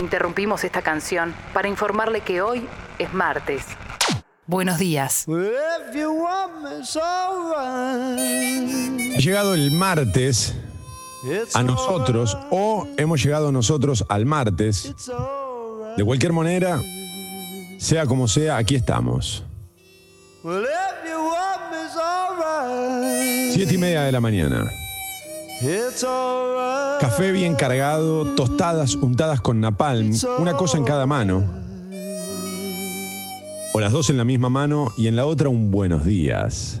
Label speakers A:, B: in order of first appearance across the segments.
A: Interrumpimos esta canción para informarle que hoy es martes. Buenos días.
B: Ha llegado el martes a nosotros o hemos llegado nosotros al martes. De cualquier manera, sea como sea, aquí estamos. Siete y media de la mañana. Café bien cargado, tostadas untadas con napalm, una cosa en cada mano. O las dos en la misma mano y en la otra un buenos días.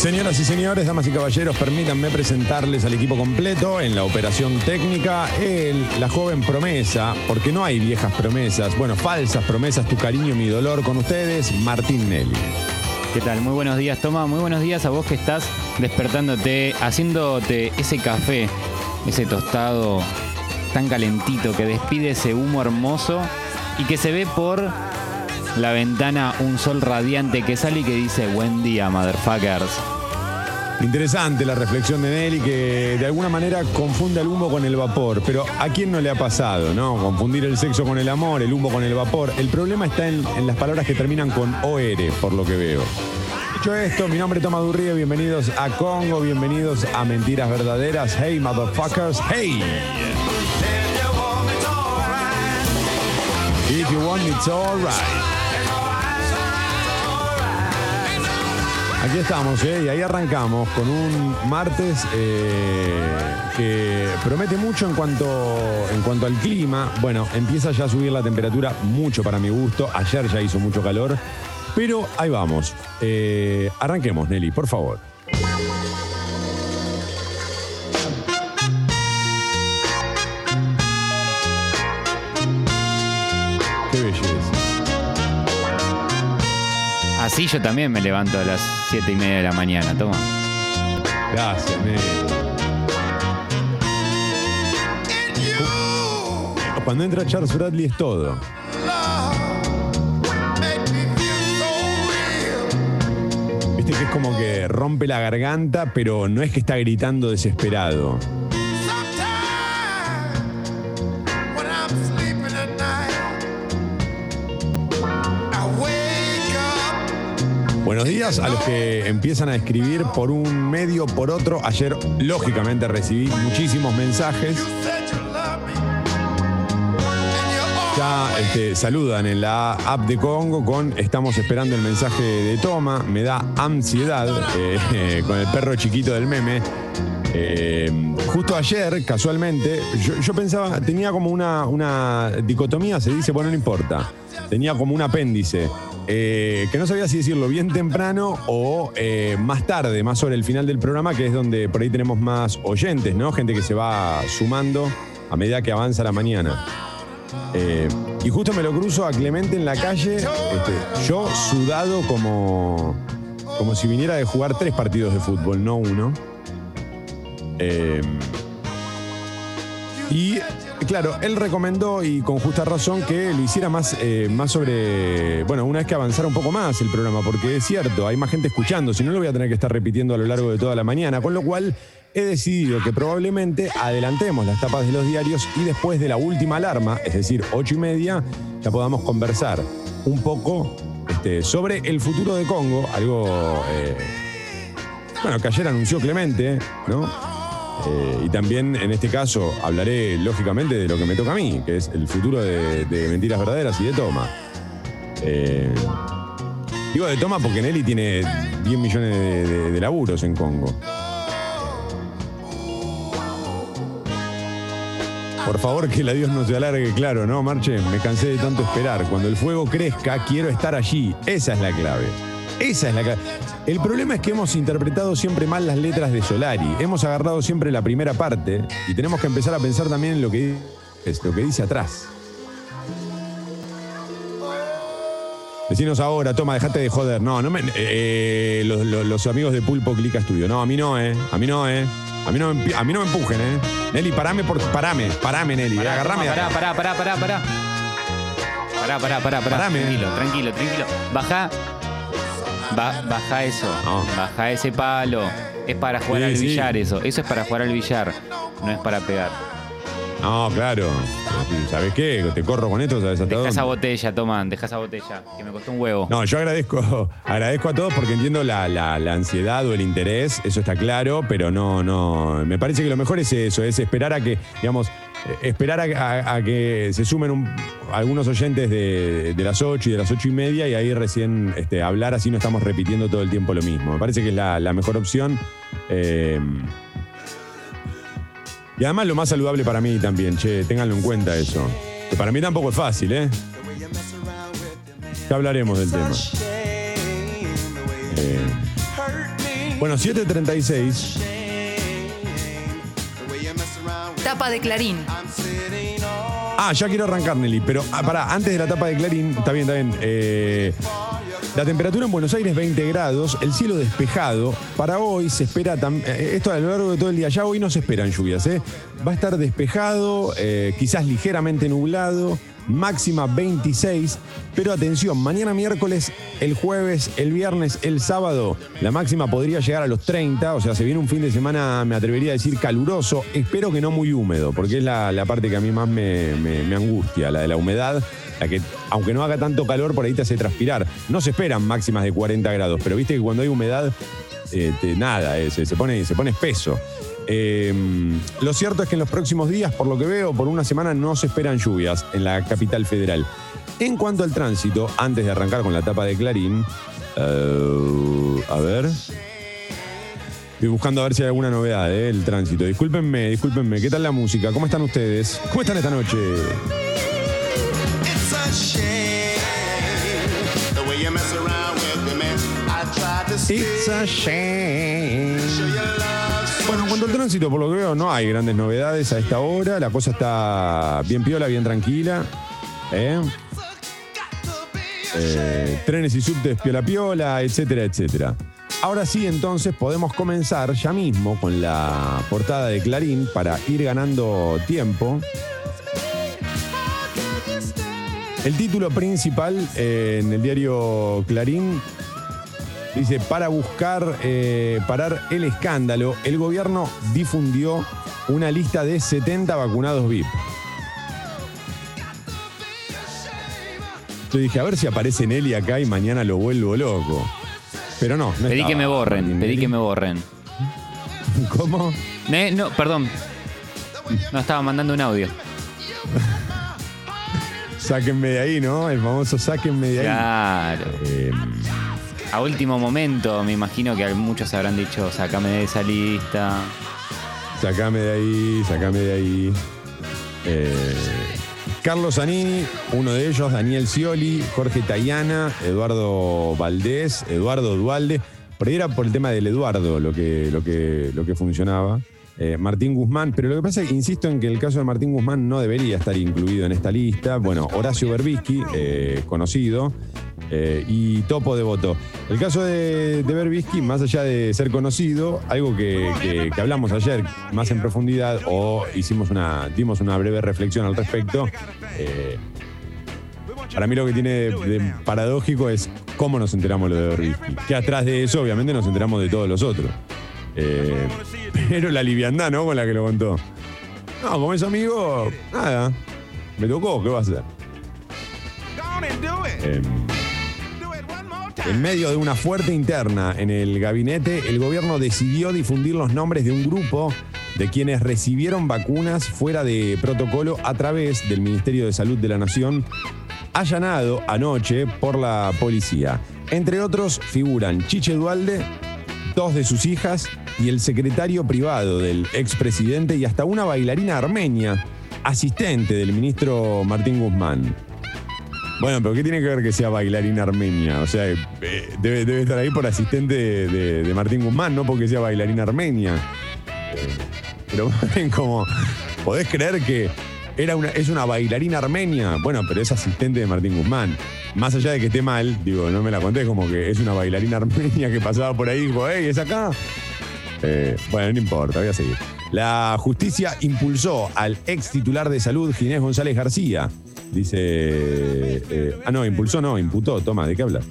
B: Señoras y señores, damas y caballeros, permítanme presentarles al equipo completo en la operación técnica, el, la joven promesa, porque no hay viejas promesas, bueno, falsas promesas, tu cariño, mi dolor, con ustedes, Martín Nelly.
C: ¿Qué tal? Muy buenos días, Toma. Muy buenos días a vos que estás despertándote, haciéndote ese café, ese tostado tan calentito que despide ese humo hermoso y que se ve por la ventana un sol radiante que sale y que dice buen día, motherfuckers.
B: Interesante la reflexión de Nelly que de alguna manera confunde el humo con el vapor, pero ¿a quién no le ha pasado, no? Confundir el sexo con el amor, el humo con el vapor. El problema está en, las palabras que terminan con OR, por lo que veo. Dicho esto, mi nombre es Toma Durrío, bienvenidos a Congo, bienvenidos a Mentiras Verdaderas. Hey, motherfuckers, hey. If you want, it's alright. Aquí estamos, ¿eh? y ahí arrancamos con un martes eh, que promete mucho en cuanto, en cuanto al clima. Bueno, empieza ya a subir la temperatura mucho para mi gusto. Ayer ya hizo mucho calor, pero ahí vamos. Eh, arranquemos, Nelly, por favor.
C: Así yo también me levanto a las 7 y media de la mañana, toma.
B: Gracias, Nelly. Cuando entra Charles Bradley es todo. Viste que es como que rompe la garganta, pero no es que está gritando desesperado. Buenos días a los que empiezan a escribir por un medio, por otro. Ayer, lógicamente, recibí muchísimos mensajes. Ya este, saludan en la app de Congo con estamos esperando el mensaje de toma. Me da ansiedad eh, con el perro chiquito del meme. Eh, justo ayer, casualmente, yo, yo pensaba, tenía como una, una dicotomía, se dice, bueno, no importa. Tenía como un apéndice. Eh, que no sabía si decirlo bien temprano o eh, más tarde, más sobre el final del programa, que es donde por ahí tenemos más oyentes, ¿no? Gente que se va sumando a medida que avanza la mañana. Eh, y justo me lo cruzo a Clemente en la calle, este, yo sudado como, como si viniera de jugar tres partidos de fútbol, no uno. Y claro, él recomendó, y con justa razón, que lo hiciera más, eh, más sobre. Bueno, una vez que avanzara un poco más el programa, porque es cierto, hay más gente escuchando, si no lo voy a tener que estar repitiendo a lo largo de toda la mañana, con lo cual he decidido que probablemente adelantemos las tapas de los diarios y después de la última alarma, es decir, ocho y media, ya podamos conversar un poco este, sobre el futuro de Congo, algo. eh, bueno, que ayer anunció Clemente, ¿no? Eh, y también en este caso hablaré lógicamente de lo que me toca a mí, que es el futuro de, Mentiras Verdaderas y de Toma. Eh, digo de Toma porque Nelly tiene 10 millones de- de laburos en Congo. Por favor, que la Dios no se alargue, claro, ¿no, Marche? Me cansé de tanto esperar. Cuando el fuego crezca, quiero estar allí. Esa es la clave. Esa es la. El problema es que hemos interpretado siempre mal las letras de Solari. Hemos agarrado siempre la primera parte y tenemos que empezar a pensar también en lo que, es, lo que dice atrás. Decinos ahora, toma, dejate de joder. No, no me. eh, los, los- los amigos de Pulpo Clica Studio. No, a mí no, ¿eh? A mí no, ¿eh? A mí no, a mí no me empujen, ¿eh? Nelly, parame, por, parame, parame, Nelly.
C: Pará,
B: agarrame.
C: Pará, pará, pará, pará, pará. Pará, pará, pará, pará.
B: Parame.
C: Tranquilo, tranquilo, tranquilo. Baja. Ba- baja eso.
B: No.
C: Baja ese palo. Es para jugar
B: Sí,
C: al
B: sí.
C: billar eso. Eso es para jugar al billar. No es para pegar.
B: No, claro. ¿Sabes qué? Te corro con esto, ¿sabes hasta
C: Deja esa
B: dónde?
C: botella, toma, deja esa botella. Que me costó un huevo.
B: No, yo agradezco, agradezco a todos porque entiendo la, la- la ansiedad o el interés, eso está claro, pero no, no. Me parece que lo mejor es eso, es esperar a que, digamos, eh, esperar a, a- a que se sumen un- algunos oyentes de, de las 8 y de las 8 y media y ahí recién este, hablar, así no estamos repitiendo todo el tiempo lo mismo. Me parece que es la, la mejor opción. eh, y además lo más saludable para mí también, che, ténganlo en cuenta eso. Que para mí tampoco es fácil, ¿eh? Ya hablaremos del tema. Eh, bueno, 7.36.
A: Tapa de Clarín.
B: Ah, ya quiero arrancar, Nelly, pero ah, pará, antes de la tapa de Clarín, está bien, está bien. Eh, la temperatura en Buenos Aires 20 grados, el cielo despejado. Para hoy se espera, tam- eh, esto a lo largo de todo el día, ya hoy no se esperan lluvias, ¿eh? Va a estar despejado, eh, quizás ligeramente nublado, máxima 26, pero atención, mañana miércoles, el jueves, el viernes, el sábado, la máxima podría llegar a los 30, o sea, se viene un fin de semana, me atrevería a decir, caluroso, espero que no muy húmedo, porque es la, parte que a mí más me angustia, la de la humedad, aunque no haga tanto calor, por ahí te hace transpirar. No se esperan máximas de 40 grados, pero viste que cuando hay humedad, eh, nada, eh, se, pone, se pone espeso. Eh, lo cierto es que en los próximos días, por lo que veo, por una semana no se esperan lluvias en la capital federal. En cuanto al tránsito, antes de arrancar con la tapa de Clarín, a ver. Estoy buscando a ver si hay alguna novedad del tránsito. Discúlpenme, discúlpenme. ¿Qué tal la música? ¿Cómo están ustedes? ¿Cómo están esta noche?
D: It's a shame
B: Bueno, en cuanto al tránsito, por lo que veo, no hay grandes novedades a esta hora. La cosa está bien piola, bien tranquila. ¿eh? Eh, trenes y subtes piola piola, etcétera, etcétera. Ahora sí, entonces podemos comenzar ya mismo con la portada de Clarín para ir ganando tiempo. El título principal eh, en el diario Clarín Dice, para buscar eh, parar el escándalo, el gobierno difundió una lista de 70 vacunados VIP. Yo dije, a ver si aparece Nelly acá y mañana lo vuelvo loco. Pero no, no
C: Pedí
B: estaba
C: que me borren,
B: Nelly.
C: pedí que me borren.
B: ¿Cómo?
C: Ne- no, perdón. No estaba mandando un audio.
B: Sáquenme de ahí, ¿no? El famoso sáquenme de ahí.
C: Claro.
B: Eh,
C: A último momento, me imagino que muchos habrán dicho, sacame de esa lista.
B: Sacame de ahí, sacame de ahí. Eh, Carlos Zanini, uno de ellos, Daniel Scioli, Jorge Tayana, Eduardo Valdés, Eduardo Dualde. Ahí era por el tema del Eduardo lo que, lo que, lo que funcionaba. Eh, Martín Guzmán, pero lo que pasa es que insisto en que el caso de Martín Guzmán no debería estar incluido en esta lista. Bueno, Horacio Berbisky, eh, conocido, eh, y Topo de Voto. El caso de, Berbisky, más allá de ser conocido, algo que, que- hablamos ayer más en profundidad o hicimos una, dimos una breve reflexión al respecto. para mí lo que tiene de paradójico es cómo nos enteramos lo de Berbisky. Que atrás de eso, obviamente, nos enteramos de todos los otros. Eh, pero la liviandad, ¿no? Con la que lo contó. No, como es amigo, nada. Me tocó, ¿qué va a hacer? Eh, en medio de una fuerte interna en el gabinete, el gobierno decidió difundir los nombres de un grupo de quienes recibieron vacunas fuera de protocolo a través del Ministerio de Salud de la Nación, allanado anoche por la policía. Entre otros figuran Chiche Dualde, dos de sus hijas y el secretario privado del expresidente y hasta una bailarina armenia asistente del ministro Martín Guzmán. Bueno, pero ¿qué tiene que ver que sea bailarina armenia? O sea, eh, debe, estar ahí por asistente de, de- Martín Guzmán, no porque sea bailarina armenia. Eh, Pero como, ¿podés creer que era una, es una bailarina armenia? Bueno, pero es asistente de Martín Guzmán. Más allá de que esté mal, digo, no me la conté, como que es una bailarina armenia que pasaba por ahí y dijo, hey, ¿es acá? Eh, bueno, no importa, voy a seguir. La justicia impulsó al ex titular de salud, Ginés González García. Dice. eh, ah, no, impulsó, no, imputó. Toma, ¿de qué hablas?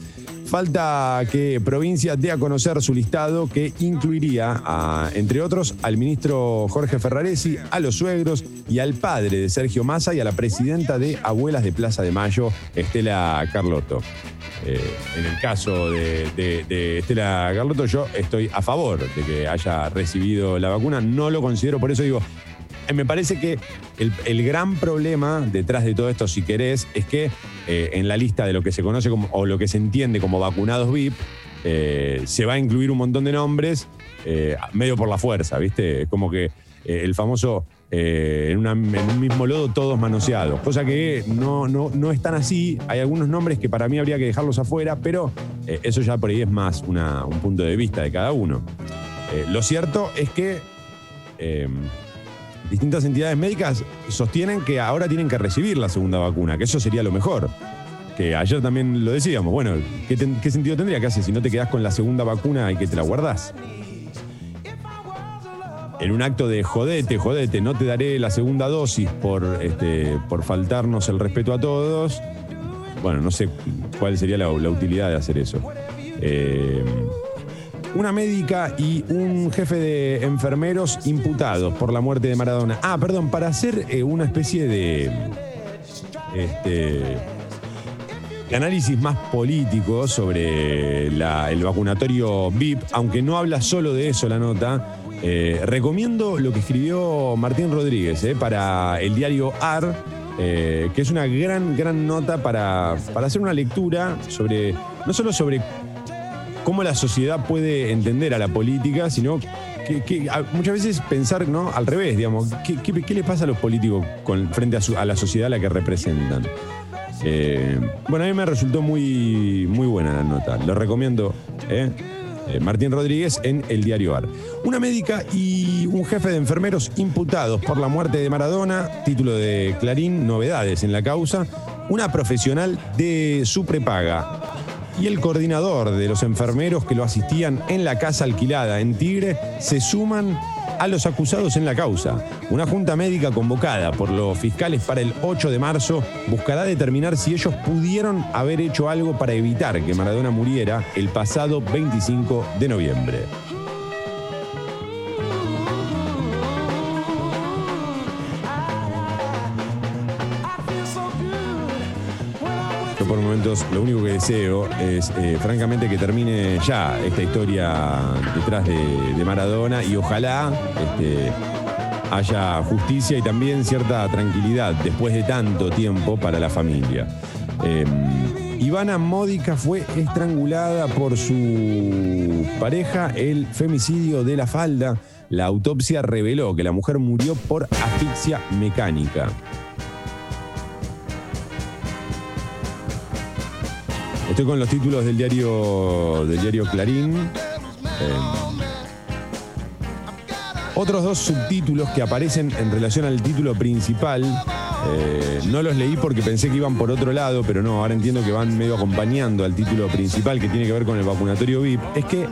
B: Falta que provincia dé a conocer su listado que incluiría, a, entre otros, al ministro Jorge Ferraresi, a los suegros y al padre de Sergio Massa y a la presidenta de Abuelas de Plaza de Mayo, Estela Carlotto. Eh, en el caso de, de- Estela Carlotto, yo estoy a favor de que haya recibido la vacuna. No lo considero, por eso digo, me parece que el, gran problema detrás de todo esto, si querés, es que eh, en la lista de lo que se conoce o lo que se entiende como vacunados VIP, eh, se va a incluir un montón de nombres eh, medio por la fuerza, ¿viste? Como que eh, el famoso eh, en, un mismo lodo todos manoseados, cosa que no, no, no es tan así. Hay algunos nombres que para mí habría que dejarlos afuera, pero eh, eso ya por ahí es más un punto de vista de cada uno. Eh, lo cierto es que eh, distintas entidades médicas sostienen que ahora tienen que recibir la segunda vacuna, que eso sería lo mejor. Que ayer también lo decíamos, bueno, ¿qué, sentido tendría que hacer si no te quedás con la segunda vacuna y que te la guardás? En un acto de jodete, jodete, no te daré la segunda dosis por, este, por faltarnos el respeto a todos. Bueno, no sé cuál sería la, la utilidad de hacer eso. Eh, una médica y un jefe de enfermeros imputados por la muerte de Maradona. Ah, perdón, para hacer eh, una especie de. Este. análisis más político sobre el vacunatorio VIP, aunque no habla solo de eso la nota, eh, recomiendo lo que escribió Martín Rodríguez eh, para el diario AR, que es una gran, gran nota para, para hacer una lectura sobre, no solo sobre cómo la sociedad puede entender a la política, sino que, muchas veces pensar ¿no? al revés, digamos, ¿qué, qué, qué le pasa a los políticos frente a la sociedad a la que representan? Eh, bueno, a mí me resultó muy, muy buena la nota, lo recomiendo. ¿eh? Eh, Martín Rodríguez en el diario AR. Una médica y un jefe de enfermeros imputados por la muerte de Maradona, título de Clarín, novedades en la causa, una profesional de su prepaga y el coordinador de los enfermeros que lo asistían en la casa alquilada en Tigre se suman a los acusados en la causa. Una junta médica convocada por los fiscales para el 8 de marzo buscará determinar si ellos pudieron haber hecho algo para evitar que Maradona muriera el pasado 25 de noviembre. Lo único que deseo es eh, francamente que termine ya esta historia detrás de, Maradona y ojalá este, haya justicia y también cierta tranquilidad después de tanto tiempo para la familia. Eh, Ivana Módica fue estrangulada por su pareja, el femicidio de la falda. La autopsia reveló que la mujer murió por asfixia mecánica. Estoy con los títulos del diario, del diario Clarín. Eh, otros dos subtítulos que aparecen en relación al título principal. eh, no los leí porque pensé que iban por otro lado, pero no, ahora entiendo que van medio acompañando al título principal que tiene que ver con el vacunatorio VIP. Es que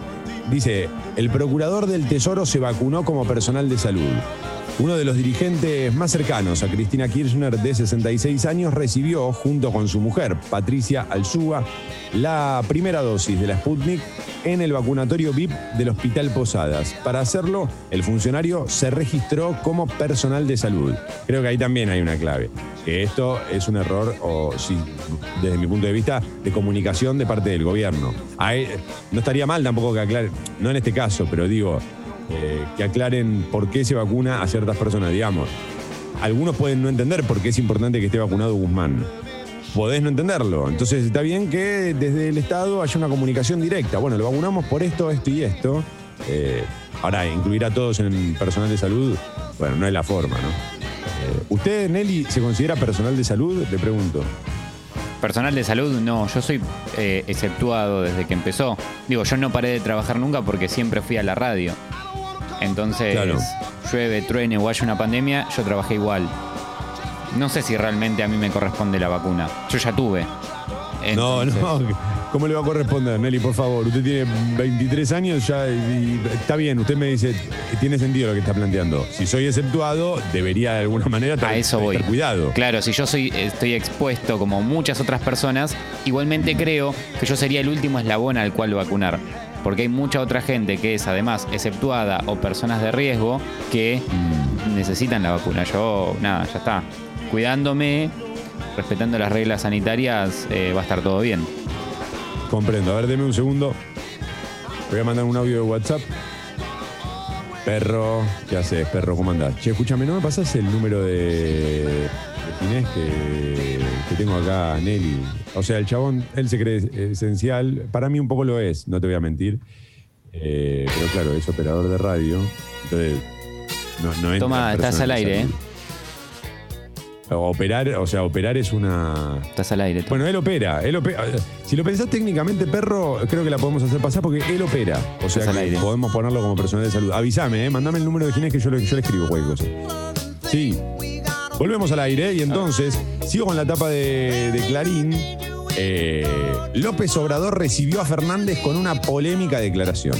B: dice, el procurador del Tesoro se vacunó como personal de salud. Uno de los dirigentes más cercanos a Cristina Kirchner, de 66 años, recibió, junto con su mujer, Patricia Alzúa, la primera dosis de la Sputnik en el vacunatorio VIP del Hospital Posadas. Para hacerlo, el funcionario se registró como personal de salud. Creo que ahí también hay una clave. Que esto es un error, o desde mi punto de vista, de comunicación de parte del gobierno. No estaría mal tampoco que aclare, no en este caso, pero digo, eh, que aclaren por qué se vacuna a ciertas personas, digamos. Algunos pueden no entender por qué es importante que esté vacunado Guzmán. Podés no entenderlo. Entonces está bien que desde el Estado haya una comunicación directa. Bueno, lo vacunamos por esto, esto y esto. Eh, ahora, incluir a todos en personal de salud, bueno, no es la forma, ¿no? Eh, ¿Usted, Nelly, se considera personal de salud? Le pregunto.
C: Personal de salud, no, yo soy exceptuado desde que empezó. Digo, yo no paré de trabajar nunca porque siempre fui a la radio. Entonces,
B: Claro.
C: llueve, truene o haya una pandemia, yo trabajé igual. No sé si realmente a mí me corresponde la vacuna. Yo ya tuve.
B: No,
C: Entonces,
B: no. ¿Cómo le va a corresponder, Nelly? Por favor, usted tiene 23 años ya y, y está bien. Usted me dice, tiene sentido lo que está planteando. Si soy exceptuado, debería de alguna manera
C: A
B: estar-
C: eso voy.
B: estar cuidado.
C: Claro, si yo soy, estoy expuesto como muchas otras personas, igualmente creo que yo sería el último eslabón al cual vacunar. Porque hay mucha otra gente que es además exceptuada o personas de riesgo que necesitan la vacuna. Yo, nada, ya está. Cuidándome, respetando las reglas sanitarias, eh, va a estar todo bien.
B: Comprendo. A ver, deme un segundo. Voy a mandar un audio de WhatsApp. Perro, ¿qué haces, perro? ¿Cómo andás? Che, escúchame, ¿no me pasas el número de, de Ginés que, que tengo acá, Nelly? O sea, el chabón, él se cree esencial. Para mí un poco lo es, no te voy a mentir. Eh, pero claro, es operador de radio. Entonces, no, no entra
C: Toma, estás al aire, ¿eh?
B: Operar, o sea, operar es una.
C: Estás al aire. tú.
B: Bueno, él opera, él opera. Si lo pensás técnicamente, perro, creo que la podemos hacer pasar porque él opera. O sea, que podemos ponerlo como personal de salud. Avísame, eh, mandame el número de Ginés que yo yo le escribo cualquier cosa. Sí. Volvemos al aire y entonces sigo con la tapa de, Clarín. Eh, López Obrador recibió a Fernández con una polémica declaración.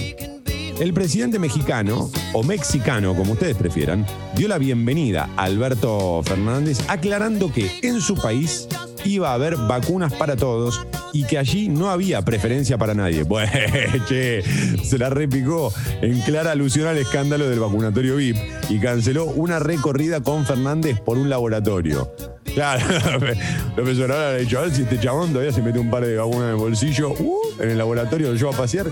B: El presidente mexicano, o mexicano como ustedes prefieran, dio la bienvenida a Alberto Fernández aclarando que en su país iba a haber vacunas para todos y que allí no había preferencia para nadie. Bueno, che, se la repicó en clara alusión al escándalo del vacunatorio VIP y canceló una recorrida con Fernández por un laboratorio. Claro, López Obrador ha dicho, a ver si este chabón todavía se mete un par de vacunas en el bolsillo, uh, en el laboratorio lo lleva a pasear,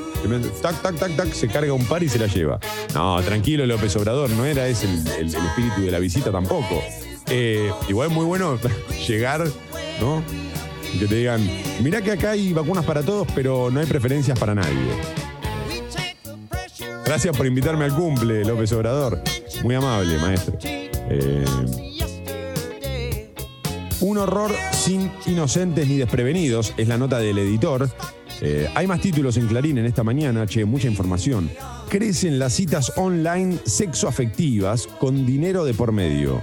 B: tac, tac, tac, tac, se carga un par y se la lleva. No, tranquilo López Obrador, no era ese el, espíritu de la visita tampoco. Eh, igual muy bueno llegar, ¿no? Que te digan, mirá que acá hay vacunas para todos, pero no hay preferencias para nadie. Gracias por invitarme al cumple, López Obrador. Muy amable, maestro. Eh, un horror sin inocentes ni desprevenidos, es la nota del editor. Eh, hay más títulos en Clarín en esta mañana, che, mucha información. Crecen las citas online sexoafectivas con dinero de por medio.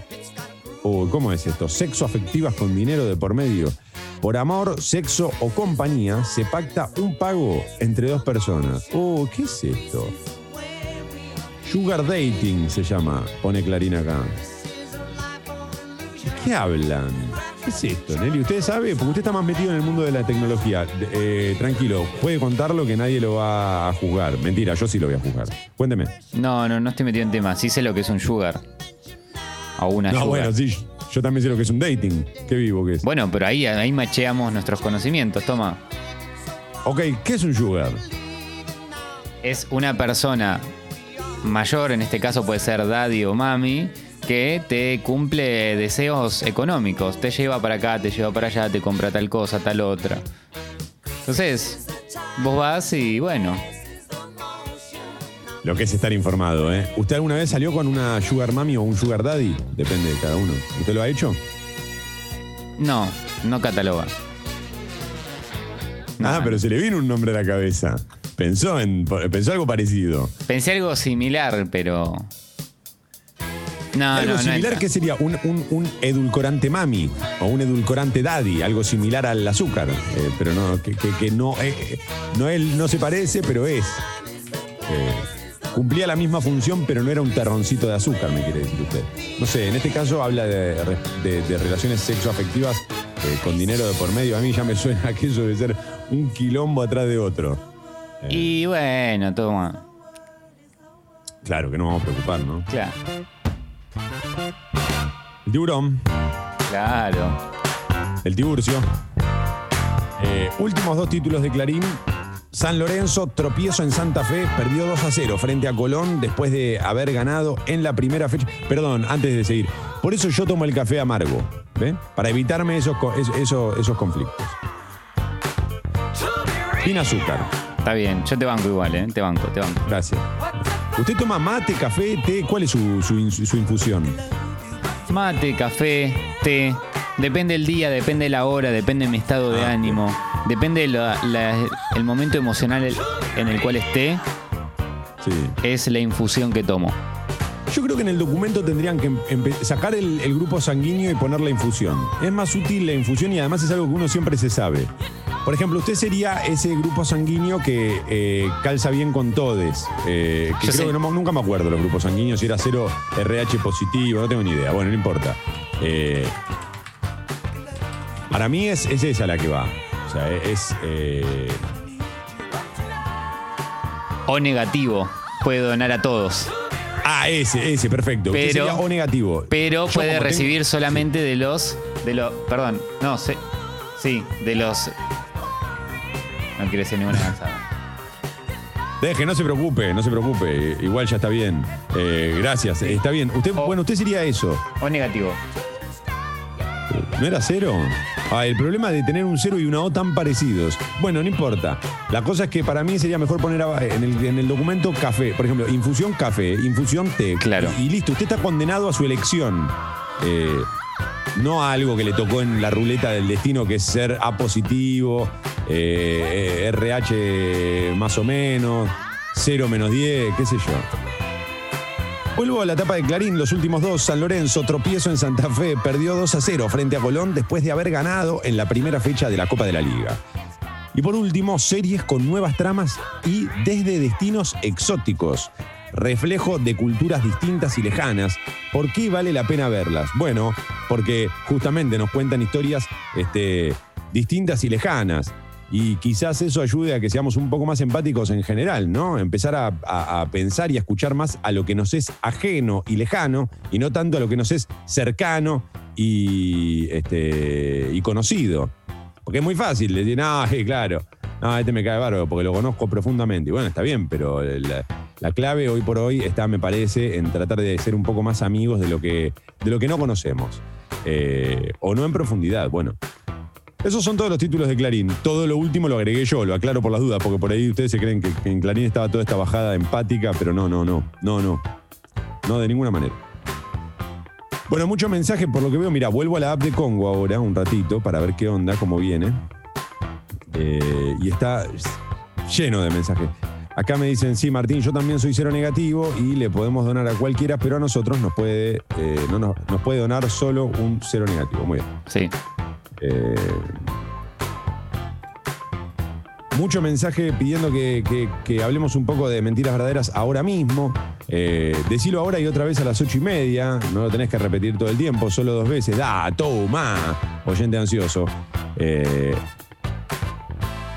B: Uy, ¿cómo es esto? Sexoafectivas con dinero de por medio. Por amor, sexo o compañía se pacta un pago entre dos personas. Oh, ¿qué es esto? Sugar dating se llama, pone Clarín acá. ¿De qué hablan? ¿Qué es esto, Nelly? ¿Usted sabe? Porque usted está más metido en el mundo de la tecnología. Eh, tranquilo, puede contarlo que nadie lo va a juzgar. Mentira, yo sí lo voy a juzgar. Cuénteme.
C: No, no, no estoy metido en temas. Sí sé lo que es un sugar. O una
B: No,
C: sugar.
B: bueno, sí, yo también sé lo que es un dating. Qué vivo que es.
C: Bueno, pero ahí, ahí macheamos nuestros conocimientos, toma.
B: Ok, ¿qué es un sugar?
C: Es una persona mayor, en este caso puede ser daddy o mami, que te cumple deseos económicos. Te lleva para acá, te lleva para allá, te compra tal cosa, tal otra. Entonces, vos vas y bueno,
B: Lo que es estar informado, ¿eh? ¿Usted alguna vez salió con una sugar mami o un sugar daddy? Depende de cada uno. ¿Usted lo ha hecho?
C: no, no cataloga. No,
B: ah, pero se le vino un nombre a la cabeza. Pensó en pensó algo parecido.
C: Pensé algo similar, pero. No,
B: algo
C: no, no.
B: similar
C: entra.
B: que sería un, un- un edulcorante mami o un edulcorante daddy, algo similar al azúcar, eh, pero no que, que- que no eh, no él no se parece, pero es. Eh, cumplía la misma función, pero no era un terroncito de azúcar, me quiere decir usted. No sé, en este caso habla de, de- de relaciones sexoafectivas eh, con dinero de por medio. A mí ya me suena que eso debe ser un quilombo atrás de otro.
C: Y bueno, toma.
B: Claro que no vamos a preocupar, ¿no?
C: Claro,
B: El tiburón.
C: claro.
B: El Tiburcio. Eh, últimos dos títulos de Clarín. San Lorenzo, tropiezo en Santa Fe, perdió 2 a 0 frente a Colón después de haber ganado en la primera fecha. Perdón, antes de seguir. Por eso yo tomo el café amargo, ¿ve? Para evitarme esos, co- es- eso- esos conflictos. Sin azúcar,
C: Está bien, yo te banco igual, ¿eh? Te banco, te banco.
B: gracias. ¿Usted toma mate, café, té? ¿Cuál es su, su infusión?
C: Mate, café, té. Depende el día, depende la hora, depende mi estado de
B: Ah,
C: ánimo. Depende la- el momento emocional en el cual esté,
B: Sí.
C: es la infusión que tomo.
B: Yo creo que en el documento tendrían que sacar el, el grupo sanguíneo y poner la infusión. Es más útil la infusión y además es algo que uno siempre se sabe. Por ejemplo, usted sería ese grupo sanguíneo que eh, calza bien con todes. eh, que
C: Yo
B: creo
C: sé.
B: que no- nunca me acuerdo los grupos sanguíneos, si era cero RH positivo, no tengo ni idea. Bueno, no importa. Eh, para mí es, es esa la que va. O sea, es. eh,
C: O negativo. Puede donar a todos.
B: ah, ese, ese, perfecto.
C: Pero-
B: sería O negativo.
C: Pero
B: Yo
C: puede
B: tengo-
C: recibir solamente de los. De los. Perdón. No, sé. Sí, de los. No quiero decir ninguna cansada.
B: Deje, no se preocupe, no se preocupe. Igual ya está bien. Eh, gracias, está bien. Usted,
C: O-
B: bueno, usted sería eso.
C: O negativo.
B: ¿No era cero? Ah, el problema de tener un cero y una O tan parecidos. Bueno, no importa. La cosa es que para mí sería mejor poner en el, en el documento café. Por ejemplo, infusión café, infusión té.
C: Claro.
B: Y, y listo, usted está condenado a su elección. Eh, no a algo que le tocó en la ruleta del destino, que es ser A positivo, eh, eh, RH más o menos, 0 menos 10, qué sé yo. Vuelvo a la etapa de Clarín, los últimos dos, San Lorenzo, tropiezo en Santa Fe, perdió 2 a 0 frente a Colón después de haber ganado en la primera fecha de la Copa de la Liga. Y por último, series con nuevas tramas y desde destinos exóticos, reflejo de culturas distintas y lejanas. ¿Por qué vale la pena verlas? Bueno, porque justamente nos cuentan historias este, distintas y lejanas. Y quizás eso ayude a que seamos un poco más empáticos en general, ¿no? Empezar a, pensar y a escuchar más a lo que nos es ajeno y lejano y no tanto a lo que nos es cercano y, este, conocido. Porque es muy fácil decir, no, eh, claro, no, este me cae bárbaro porque lo conozco profundamente. Y bueno, está bien, pero la, la clave hoy por hoy está, me parece, en tratar de ser un poco más amigos de lo que, de lo que no conocemos. Eh, o no en profundidad, bueno. Esos son todos los títulos de Clarín. Todo lo último lo agregué yo, lo aclaro por las dudas, porque por ahí ustedes se creen que, en Clarín estaba toda esta bajada empática, pero no, no, no, no, no. No, de ninguna manera. Bueno, mucho mensaje por lo que veo. Mira, vuelvo a la app de Congo ahora, un ratito, para ver qué onda, cómo viene. Eh, y está lleno de mensajes. Acá me dicen, sí, Martín, yo también soy cero negativo y le podemos donar a cualquiera, pero a nosotros nos puede, eh, no nos puede donar solo un cero negativo. Muy bien.
C: Sí.
B: Eh, mucho mensaje pidiendo que, hablemos un poco de mentiras verdaderas ahora mismo. Eh, decilo ahora y otra vez a las ocho y media. No lo tenés que repetir todo el tiempo, solo dos veces. Da, toma, oyente ansioso. Eh,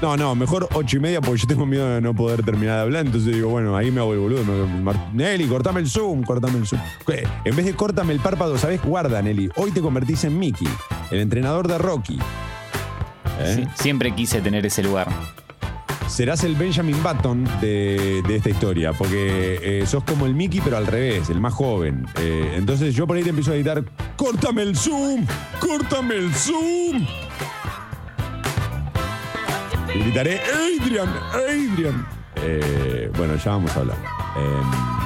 B: no, no, mejor ocho y media porque yo tengo miedo de no poder terminar de hablar. Entonces digo, bueno, ahí me hago el boludo. Nelly, cortame el zoom, cortame el zoom. ¿Qué? En vez de cortame el párpado, ¿sabés? Guarda, Nelly. Hoy te convertís en Mickey, el entrenador de Rocky. ¿Eh?
C: Sí, Siempre quise tener ese lugar.
B: Serás el Benjamin Button de, de esta historia, porque eh, sos como el Mickey, pero al revés, el más joven. Eh, entonces yo por ahí te empiezo a gritar: ¡Córtame el zoom! ¡Córtame el zoom! Gritaré: ¡Adrian! ¡Adrian! Eh, bueno, ya vamos a hablar. Em,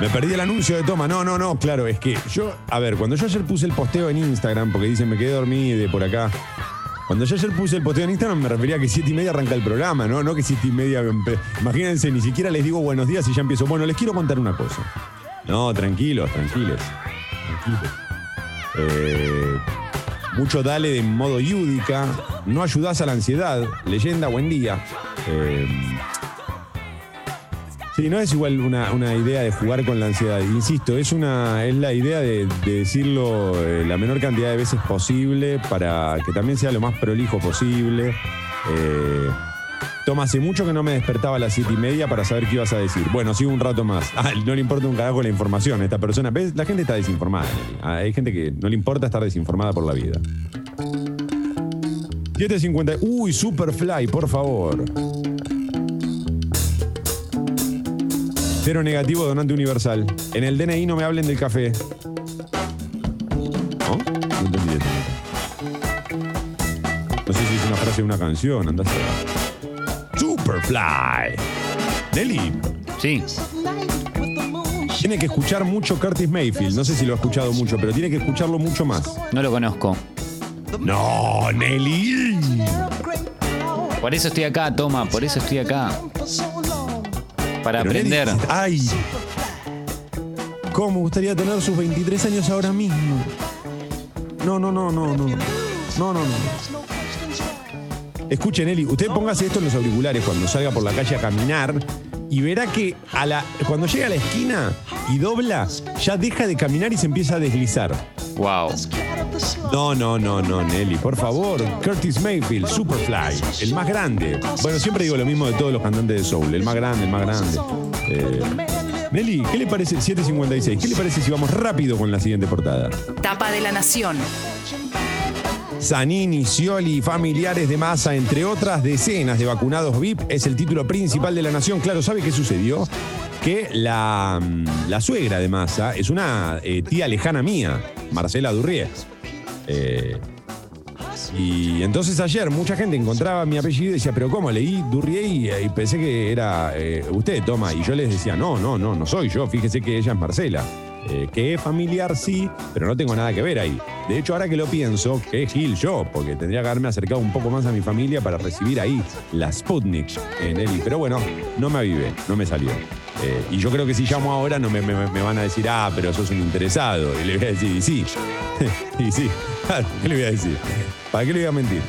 B: me perdí el anuncio de toma. No, no, no, claro, es que yo, a ver, cuando yo ayer puse el posteo en Instagram, porque dicen me quedé dormido de por acá. Cuando yo ayer puse el posteo en Instagram me refería a que siete y media arranca el programa, ¿no? No que siete y media. Imagínense, ni siquiera les digo buenos días y ya empiezo. Bueno, les quiero contar una cosa. No, tranquilos, tranquilos. Tranquilos. Eh, mucho dale de modo yúdica. No ayudás a la ansiedad. Leyenda, buen día. Eh, Sí, no es igual una, una idea de jugar con la ansiedad. Insisto, es, una, es la idea de, de decirlo eh, la menor cantidad de veces posible para que también sea lo más prolijo posible. Eh, Toma, hace mucho que no me despertaba a las siete y media para saber qué ibas a decir. Bueno, sigo un rato más. No le importa un carajo la información a esta persona. ¿Ves? La gente está desinformada. Ah, Hay gente que no le importa estar desinformada por la vida. 7.50. Uy, Superfly, por favor. Cero negativo, donante universal. En el DNI no me hablen del café. ¿No? No sé si es una frase de una canción, andás a... Superfly. Nelly,
C: Sí.
B: Tiene que escuchar mucho Curtis Mayfield. No sé si lo ha escuchado mucho, pero tiene que escucharlo mucho más.
C: No lo conozco.
B: No, Nelly.
C: Por eso estoy acá, toma, por eso estoy acá. Para
B: Pero Nelly,
C: aprender.
B: ay. ¿Cómo gustaría tener sus 23 años ahora mismo? No, no, no, no, no. No, no, no. Escuchen, Eli, usted póngase esto en los auriculares cuando salga por la calle a caminar y verá que a la, cuando llega a la esquina y dobla, ya deja de caminar y se empieza a deslizar.
C: Wow.
B: No, no, no, no, Nelly, por favor. Curtis Mayfield, Superfly, el más grande. Bueno, siempre digo lo mismo de todos los cantantes de Soul, el más grande, el más grande. Eh, Nelly, ¿qué le parece? 756, ¿qué le parece si vamos rápido con la siguiente portada?
A: Tapa de la Nación.
B: Zanini, Scioli, familiares de masa, entre otras decenas de vacunados VIP, es el título principal de la nación. Claro, ¿sabe qué sucedió? Que la, mm, suegra de masa es una eh, tía lejana mía, Marcela Durrié. Eh, y entonces ayer mucha gente encontraba mi apellido y decía, pero ¿cómo? Leí Durrié y, y pensé que era eh, usted, toma. Y yo les decía, no, no, no, no soy yo. Fíjese que ella es Marcela. Eh, que es familiar, sí, pero no tengo nada que ver ahí. De hecho, ahora que lo pienso, que Gil yo, porque tendría que haberme acercado un poco más a mi familia para recibir ahí la Sputnik en Eli. Pero bueno, no me avivé, no me salió. Eh, y yo creo que si llamo ahora no me, van a decir, ah, pero sos un interesado. Y le voy a decir, y sí. y sí. ¿Qué le voy a decir? ¿Para qué le voy a mentir?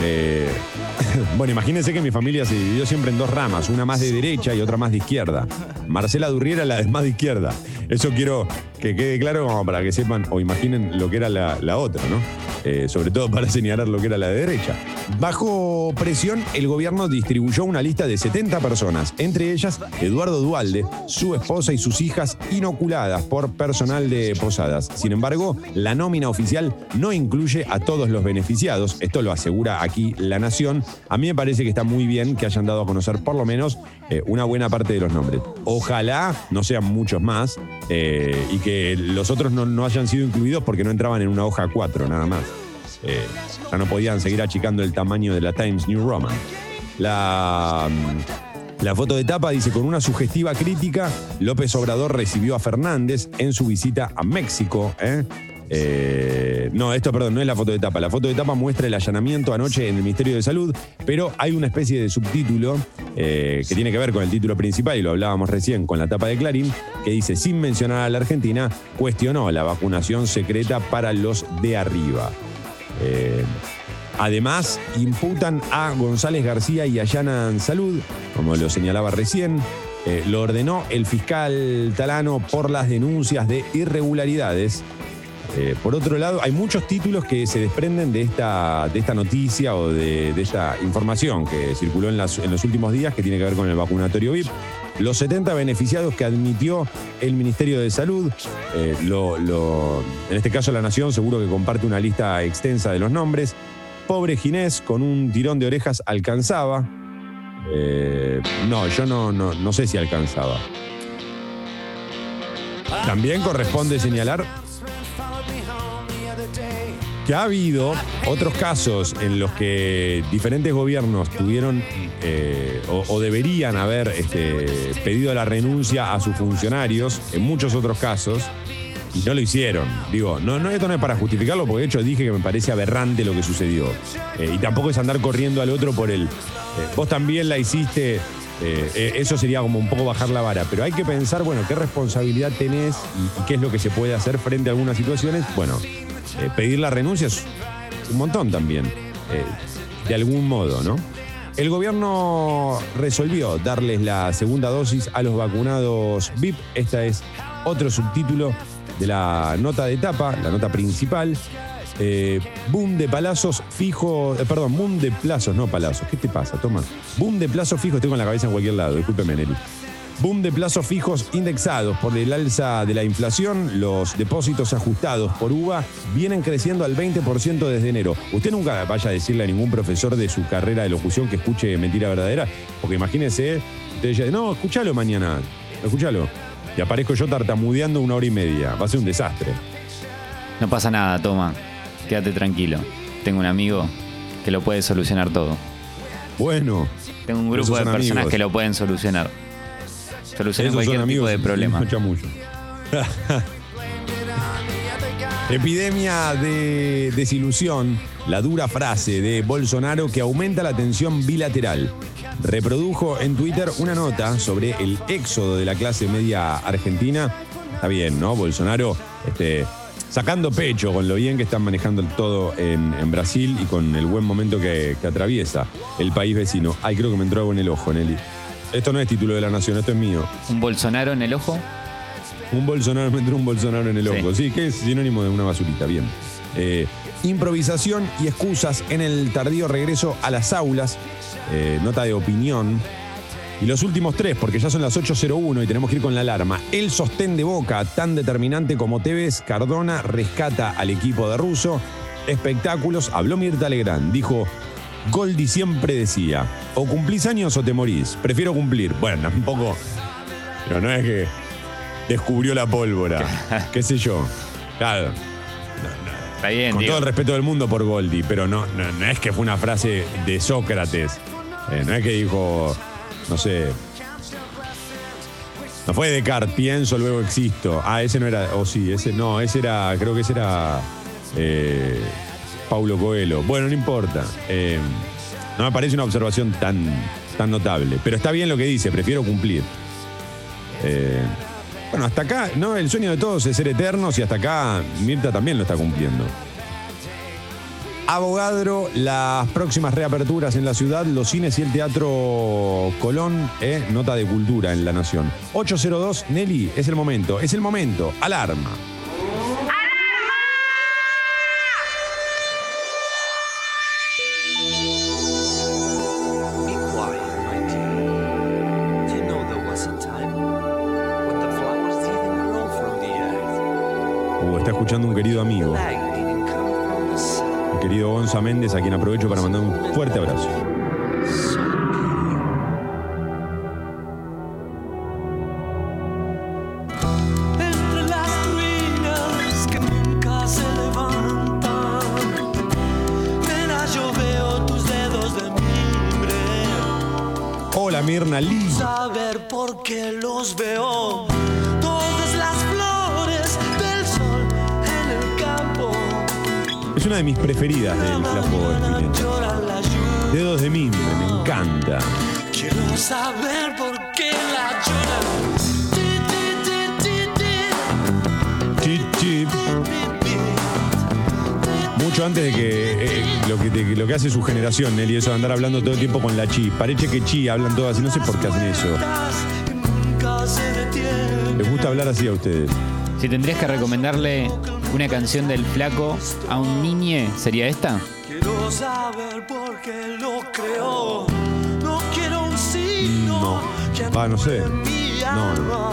B: Eh, bueno, imagínense que mi familia se dividió siempre en dos ramas, una más de derecha y otra más de izquierda. Marcela Durriera la más de izquierda. Eso quiero que quede claro como para que sepan o imaginen lo que era la, la otra, ¿no? Eh, sobre todo para señalar lo que era la de derecha. Bajo presión, el gobierno distribuyó una lista de 70 personas, entre ellas Eduardo Dualde, su esposa y sus hijas inoculadas por personal de posadas. Sin embargo, la nómina oficial no incluye a todos los beneficiados. Esto lo asegura aquí La Nación. A mí me parece que está muy bien que hayan dado a conocer por lo menos eh, una buena parte de los nombres. Ojalá no sean muchos más eh, y que los otros no, no hayan sido incluidos porque no entraban en una hoja 4 nada más. Eh, ya no podían seguir achicando el tamaño de la Times New Roman. La, mm, la foto de tapa dice, con una sugestiva crítica, López Obrador recibió a Fernández en su visita a México. ¿eh? Eh, no, esto, perdón, no es la foto de tapa. La foto de tapa muestra el allanamiento anoche en el Ministerio de Salud, pero hay una especie de subtítulo eh, que tiene que ver con el título principal, y lo hablábamos recién con la tapa de Clarín, que dice, sin mencionar a la Argentina, cuestionó la vacunación secreta para los de arriba. Eh, además, imputan a González García y allanan salud, como lo señalaba recién. Lo ordenó el fiscal Talano por las denuncias de irregularidades. Eh, por otro lado, hay muchos títulos que se desprenden de esta, de esta noticia o de, esta información que circuló en, las- en los últimos días que tiene que ver con el vacunatorio VIP. Los 70 beneficiados que admitió el Ministerio de Salud, eh, lo- en este caso la Nación seguro que comparte una lista extensa de los nombres. Pobre Ginés, con un tirón de orejas alcanzaba. Eh, no, yo no, no, no sé si alcanzaba. También corresponde señalar que ha habido otros casos en los que diferentes gobiernos tuvieron eh, o, deberían haber este, pedido la renuncia a sus funcionarios, en muchos otros casos, y no lo hicieron. Digo, no, no, esto no es para justificarlo, porque de hecho dije que me parece aberrante lo que sucedió. Eh, y tampoco es andar corriendo al otro por el. eh, vos también la hiciste. eso sería como un poco bajar la vara, pero hay que pensar, bueno, qué responsabilidad tenés y, y qué es lo que se puede hacer frente a algunas situaciones. Bueno, eh, pedir la renuncia es un montón también, eh, de algún modo, ¿no? El gobierno resolvió darles la segunda dosis a los vacunados VIP. Esta es otro subtítulo de la nota de etapa, la nota principal. Eh, boom de palazos fijos, perdón, boom de plazos, no palazos. ¿Qué te pasa, Tomás? Boom de plazos fijos, tengo en la cabeza en cualquier lado, discúlpeme, Nelly. Boom de plazos fijos indexados por el alza de la inflación, los depósitos ajustados por UVA vienen creciendo al 20% desde enero. Usted nunca vaya a decirle a ningún profesor de su carrera de locución que escuche mentira verdadera, porque imagínese, usted dice, no, escúchalo mañana, escúchalo. Y aparezco yo tartamudeando una hora y media, va a ser un desastre.
C: No pasa nada, toma. Quédate tranquilo. Tengo un amigo que lo puede solucionar todo.
B: Bueno,
C: Tengo un grupo de
B: son
C: personas
B: amigos.
C: que lo pueden solucionar. Soluciona
B: Esos
C: cualquier tipo de problema.
B: Epidemia de desilusión, la dura frase de Bolsonaro que aumenta la tensión bilateral. Reprodujo en Twitter una nota sobre el éxodo de la clase media argentina. Está bien, ¿no? Bolsonaro este, sacando pecho con lo bien que están manejando el todo en, en Brasil y con el buen momento que, que atraviesa el país vecino. Ay, creo que me entró algo en el ojo, Nelly. Esto no es título de la nación, esto es mío.
C: Un Bolsonaro en el ojo.
B: Un Bolsonaro, me entró un Bolsonaro en el ojo. Sí, que es sinónimo de una basurita, bien. Eh, improvisación y excusas en el tardío regreso a las aulas. Eh, nota de opinión. Y los últimos tres, porque ya son las 8.01 y tenemos que ir con la alarma. El sostén de Boca, tan determinante como Tevez, Cardona rescata al equipo de Russo. Espectáculos, habló Mirta Legrand, dijo, Goldi siempre decía, o cumplís años o te morís. Prefiero cumplir. Bueno, tampoco... Pero no es que descubrió la pólvora, qué sé yo. Claro,
C: Está bien,
B: con
C: Diego.
B: todo el respeto del mundo por Goldi, pero no, no, no es que fue una frase de Sócrates. Eh, no es que dijo, no sé. No fue Descartes, pienso, luego existo. Ah, ese no era. O sí, ese no, ese era. Creo que ese era. eh, Paulo Coelho. Bueno, no importa. Eh, no me parece una observación tan, tan notable. Pero está bien lo que dice, prefiero cumplir. Eh, bueno, hasta acá, ¿no? El sueño de todos es ser eternos y hasta acá Mirta también lo está cumpliendo. Abogadro, las próximas reaperturas en la ciudad, los cines y el teatro Colón, eh, nota de cultura en la nación. 802, Nelly, es el momento, es el momento, alarma. Méndez, a quien aprovecho para mandar un fuerte abrazo.
E: De
B: mis preferidas del Flaco Espineta. Dedos de mimbre, me encanta.
E: Quiero saber por qué la ti,
B: Chip, chip. Mucho antes de que, eh, lo, que de- lo que hace su generación, Nelly, eso de andar hablando todo el tiempo con la chi. Parece que chi hablan todas así, no sé por qué hacen eso.
E: Y.
B: Les gusta hablar así a ustedes.
C: Si tendrías que recomendarle una canción del flaco a un niñe, ¿sería esta?
E: Quiero saber por qué lo creo. No quiero un signo.
B: No.
E: que
B: Va, no sé. No, no.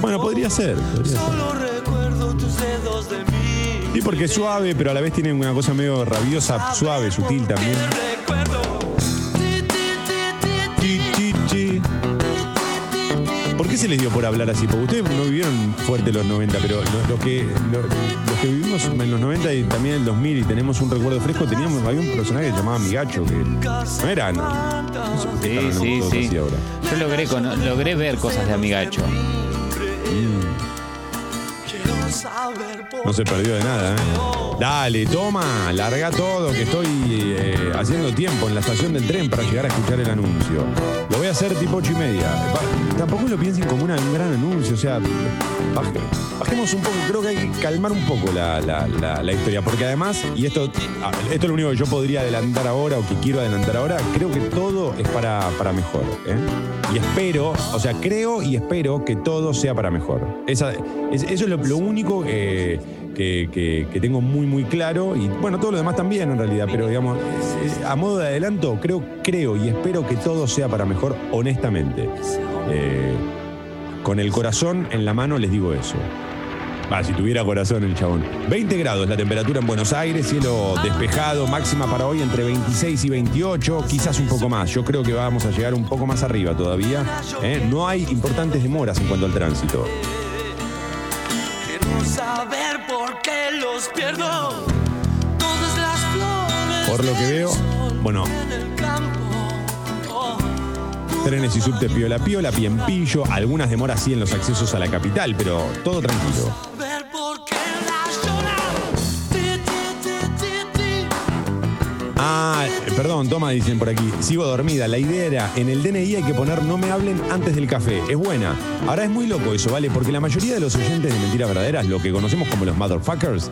B: Bueno, podría ser. podría ser.
E: Solo recuerdo tus dedos de mí.
B: Sí, porque es suave, pero a la vez tiene una cosa medio rabiosa, suave, sutil también.
E: Recuerdo.
B: Chi, chi, chi. ¿Por qué se les dio por hablar así? Porque ustedes no vivieron fuerte los 90, pero lo- los que, lo- los que vivimos en los 90 y también en el 2000 y tenemos un recuerdo fresco, teníamos, había un personaje que se llamaba Migacho, que no era... No, no sé por qué
C: Sí, sí, sí.
B: ahora.
C: Yo logré, logré ver cosas de Amigacho.
E: Por
B: No se perdió de nada, ¿eh? Dale, toma, larga todo, que estoy eh, haciendo tiempo en la estación del tren para llegar a escuchar el anuncio. Lo voy a hacer tipo ocho y media. Tampoco lo piensen como un gran anuncio, o sea, baje- bajemos un poco, creo que hay que calmar un poco la, la- la- historia, porque además, y esto, ah, esto es lo único que yo podría adelantar ahora o que quiero adelantar ahora, creo que todo es para, para mejor. ¿eh? Y espero, o sea, creo y espero que todo sea para mejor. Esa- es- eso es lo, lo único eh, que, tengo muy, muy claro. Y bueno, todo lo demás también en realidad, pero digamos, a modo de adelanto, creo, creo y espero que todo sea para mejor, honestamente. Eh, con el corazón en la mano les digo eso. Va, si tuviera corazón el chabón. 20 grados la temperatura en Buenos Aires, cielo despejado, máxima para hoy entre 26 y 28, quizás un poco más. Yo creo que vamos a llegar un poco más arriba todavía. ¿eh? No hay importantes demoras en cuanto al tránsito.
E: Quiero saber por qué los pierdo. Todas las flores.
B: Por lo que veo, bueno. Trenes y subtes piola piola, piempillo, algunas demoras sí en los accesos a la capital, pero todo tranquilo. Ah, eh, perdón, toma, dicen por aquí. Sigo dormida. La idea era, en el DNI hay que poner no me hablen antes del café. Es buena. Ahora es muy loco eso, ¿vale? Porque la mayoría de los oyentes de Mentiras Verdaderas, lo que conocemos como los motherfuckers,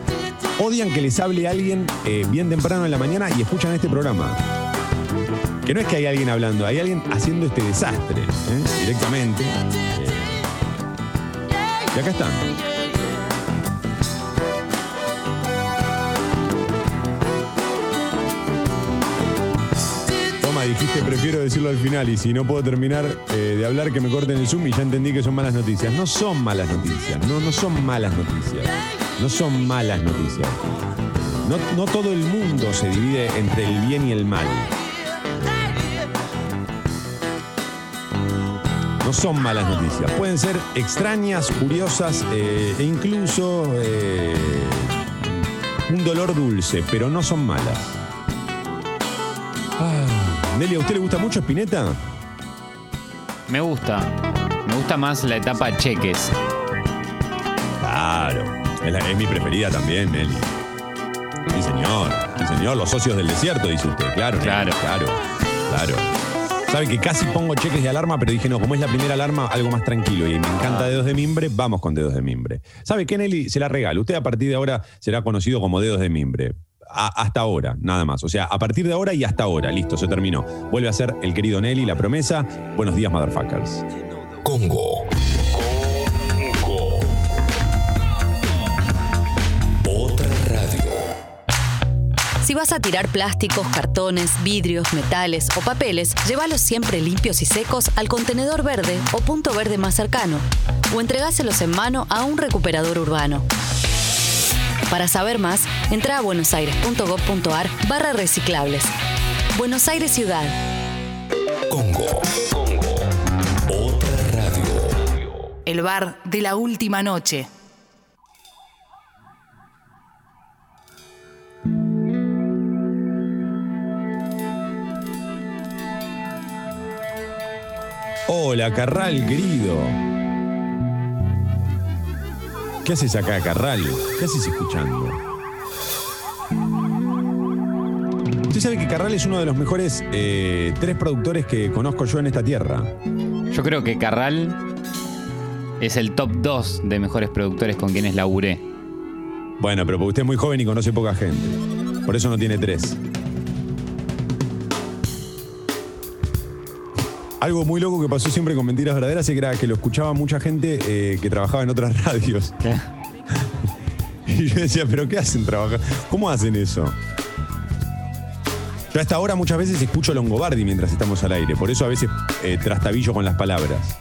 B: odian que les hable alguien eh, bien temprano en la mañana y escuchan este programa. Que no es que hay alguien hablando, hay alguien haciendo este desastre, ¿eh? directamente. Y acá están. Dijiste prefiero decirlo al final y si no puedo terminar eh, de hablar que me corten el Zoom y ya entendí que son malas noticias. No son malas noticias, no, no son malas noticias. No son malas noticias. No, no todo el mundo se divide entre el bien y el mal. No son malas noticias. Pueden ser extrañas, curiosas eh, e incluso eh, un dolor dulce, pero no son malas. Ah, Nelly, ¿a usted le gusta mucho Spinetta?
C: Me gusta. Me gusta más la etapa cheques.
B: Claro. Es, la- es mi preferida también, Nelly. Sí, señor. Sí, señor. Los socios del desierto, dice usted. Claro,
C: Claro.
B: Claro. Claro. Sabe que casi pongo cheques de alarma, pero dije, no, como es la primera alarma, algo más tranquilo. Y me encanta dedos de mimbre, vamos con dedos de mimbre. ¿Sabe qué, Nelly? Se la regalo. Usted a partir de ahora será conocido como dedos de mimbre. A- hasta ahora, nada más. O sea, a partir de ahora y hasta ahora. Listo, se terminó. Vuelve a ser el querido Nelly, la promesa. Buenos días, motherfuckers.
F: Congo. Congo. Otra radio.
G: Si vas a tirar plásticos, cartones, vidrios, metales o papeles, llévalos siempre limpios y secos al contenedor verde o punto verde más cercano, o entregáselos en mano a un recuperador urbano. Para saber más, entra a buenosaires.gov.ar barra reciclables. Buenos Aires Ciudad.
F: Congo. Congo. Otra radio.
A: El bar de la última noche.
B: Hola, Carral, querido. ¿Qué haces acá, Carral? ¿Qué haces escuchando? Usted sabe que Carral es uno de los mejores eh, tres productores que conozco yo en esta tierra.
C: Yo creo que Carral es el top 2 de mejores productores con quienes laburé.
B: Bueno, pero porque usted es muy joven y conoce poca gente. Por eso no tiene tres. Algo muy loco que pasó siempre con Mentiras Verdaderas es que era que lo escuchaba mucha gente eh, que trabajaba en otras radios. Y yo decía, ¿pero qué hacen trabajar? ¿Cómo hacen eso? Yo hasta ahora muchas veces escucho Longobardi mientras estamos al aire, por eso a veces eh, trastabillo con las palabras.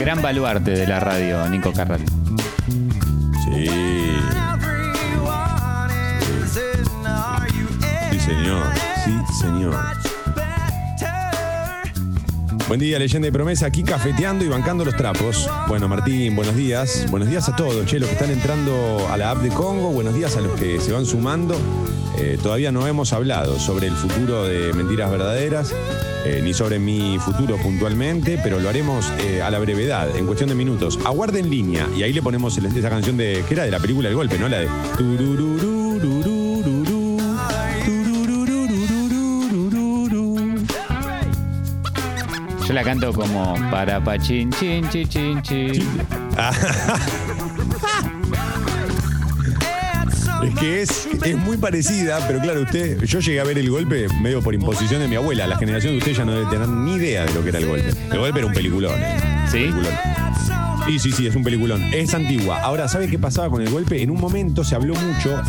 C: Gran baluarte de la radio, Nico Carral.
B: Sí señor. Buen día, leyenda y promesa, aquí cafeteando y bancando los trapos. Bueno, Martín, buenos días. Buenos días a todos, che, los que están entrando a la app de Congo, buenos días a los que se van sumando. Eh, todavía no hemos hablado sobre el futuro de Mentiras Verdaderas, eh, ni sobre mi futuro puntualmente, pero lo haremos eh, a la brevedad, en cuestión de minutos. Aguarde en línea, y ahí le ponemos esa canción de, que era de la película El Golpe, ¿no? La de...
C: la canto como para pa chin chin chin chin.
B: Es que es, es muy parecida, pero claro, usted, yo llegué a ver el golpe medio por imposición de mi abuela. La generación de usted ya no debe tener ni idea de lo que era el golpe. El golpe era un peliculón. ¿eh?
C: ¿Sí?
B: Peliculón. Sí, sí, sí, es un peliculón. Es antigua. Ahora, ¿sabe qué pasaba con el golpe? En un momento se habló mucho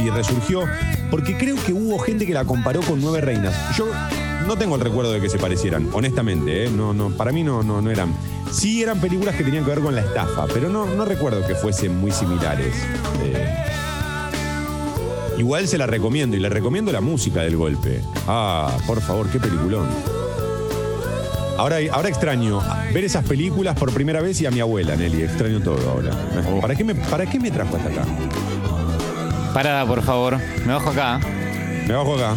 B: y, y resurgió, porque creo que hubo gente que la comparó con Nueve Reinas. Yo no tengo el recuerdo de que se parecieran, honestamente. ¿eh? No, no, para mí no, no, no eran. Sí eran películas que tenían que ver con la estafa, pero no, no recuerdo que fuesen muy similares. Eh, Igual se la recomiendo y le recomiendo la música del golpe. Ah, por favor, qué peliculón. Ahora, ahora extraño ver esas películas por primera vez y a mi abuela, Nelly. Extraño todo ahora. ¿Para qué me, para qué me trajo hasta acá?
C: Parada, por favor. Me bajo acá.
B: Me bajo acá.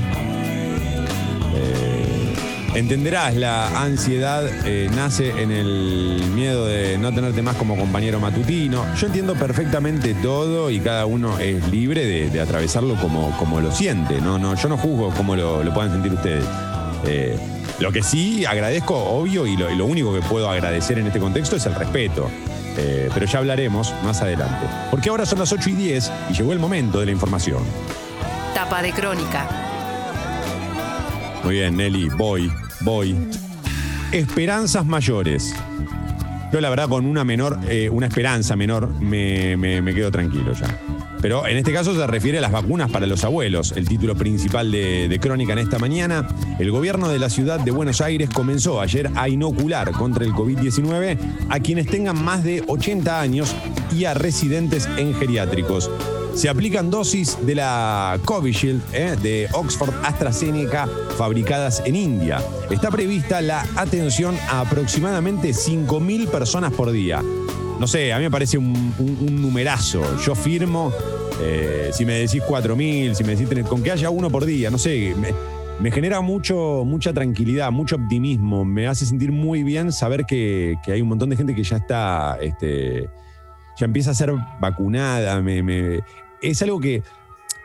B: Eh, entenderás, la ansiedad eh, nace en el miedo de no tenerte más como compañero matutino. Yo entiendo perfectamente todo y cada uno es libre de, atravesarlo como, como lo siente. No, no, yo no juzgo cómo lo, lo puedan sentir ustedes. Eh, lo que sí agradezco, obvio, y lo, lo único que puedo agradecer en este contexto es el respeto. Pero ya hablaremos más adelante. Porque ahora son las 8 y 10 y llegó el momento de la información.
A: Tapa de crónica.
B: Muy bien, Nelly, voy, voy. Esperanzas mayores. Yo la verdad con una menor, eh, una esperanza menor, me, me- quedo tranquilo ya. Pero en este caso se refiere a las vacunas para los abuelos, el título principal de, de Crónica en esta mañana. El gobierno de la ciudad de Buenos Aires comenzó ayer a inocular contra el COVID-19 a quienes tengan más de 80 años y a residentes en geriátricos. Se aplican dosis de la Covishield eh, de Oxford AstraZeneca fabricadas en India. Está prevista la atención a aproximadamente 5.000 personas por día. No sé, a mí me parece un, numerazo. Yo firmo, eh, si me decís 4.000, si me decís tener- con que haya uno por día, no sé, me, genera mucho, mucha tranquilidad, mucho optimismo. Me hace sentir muy bien saber que, que hay un montón de gente que ya está, este, ya empieza a ser vacunada. me- es algo que,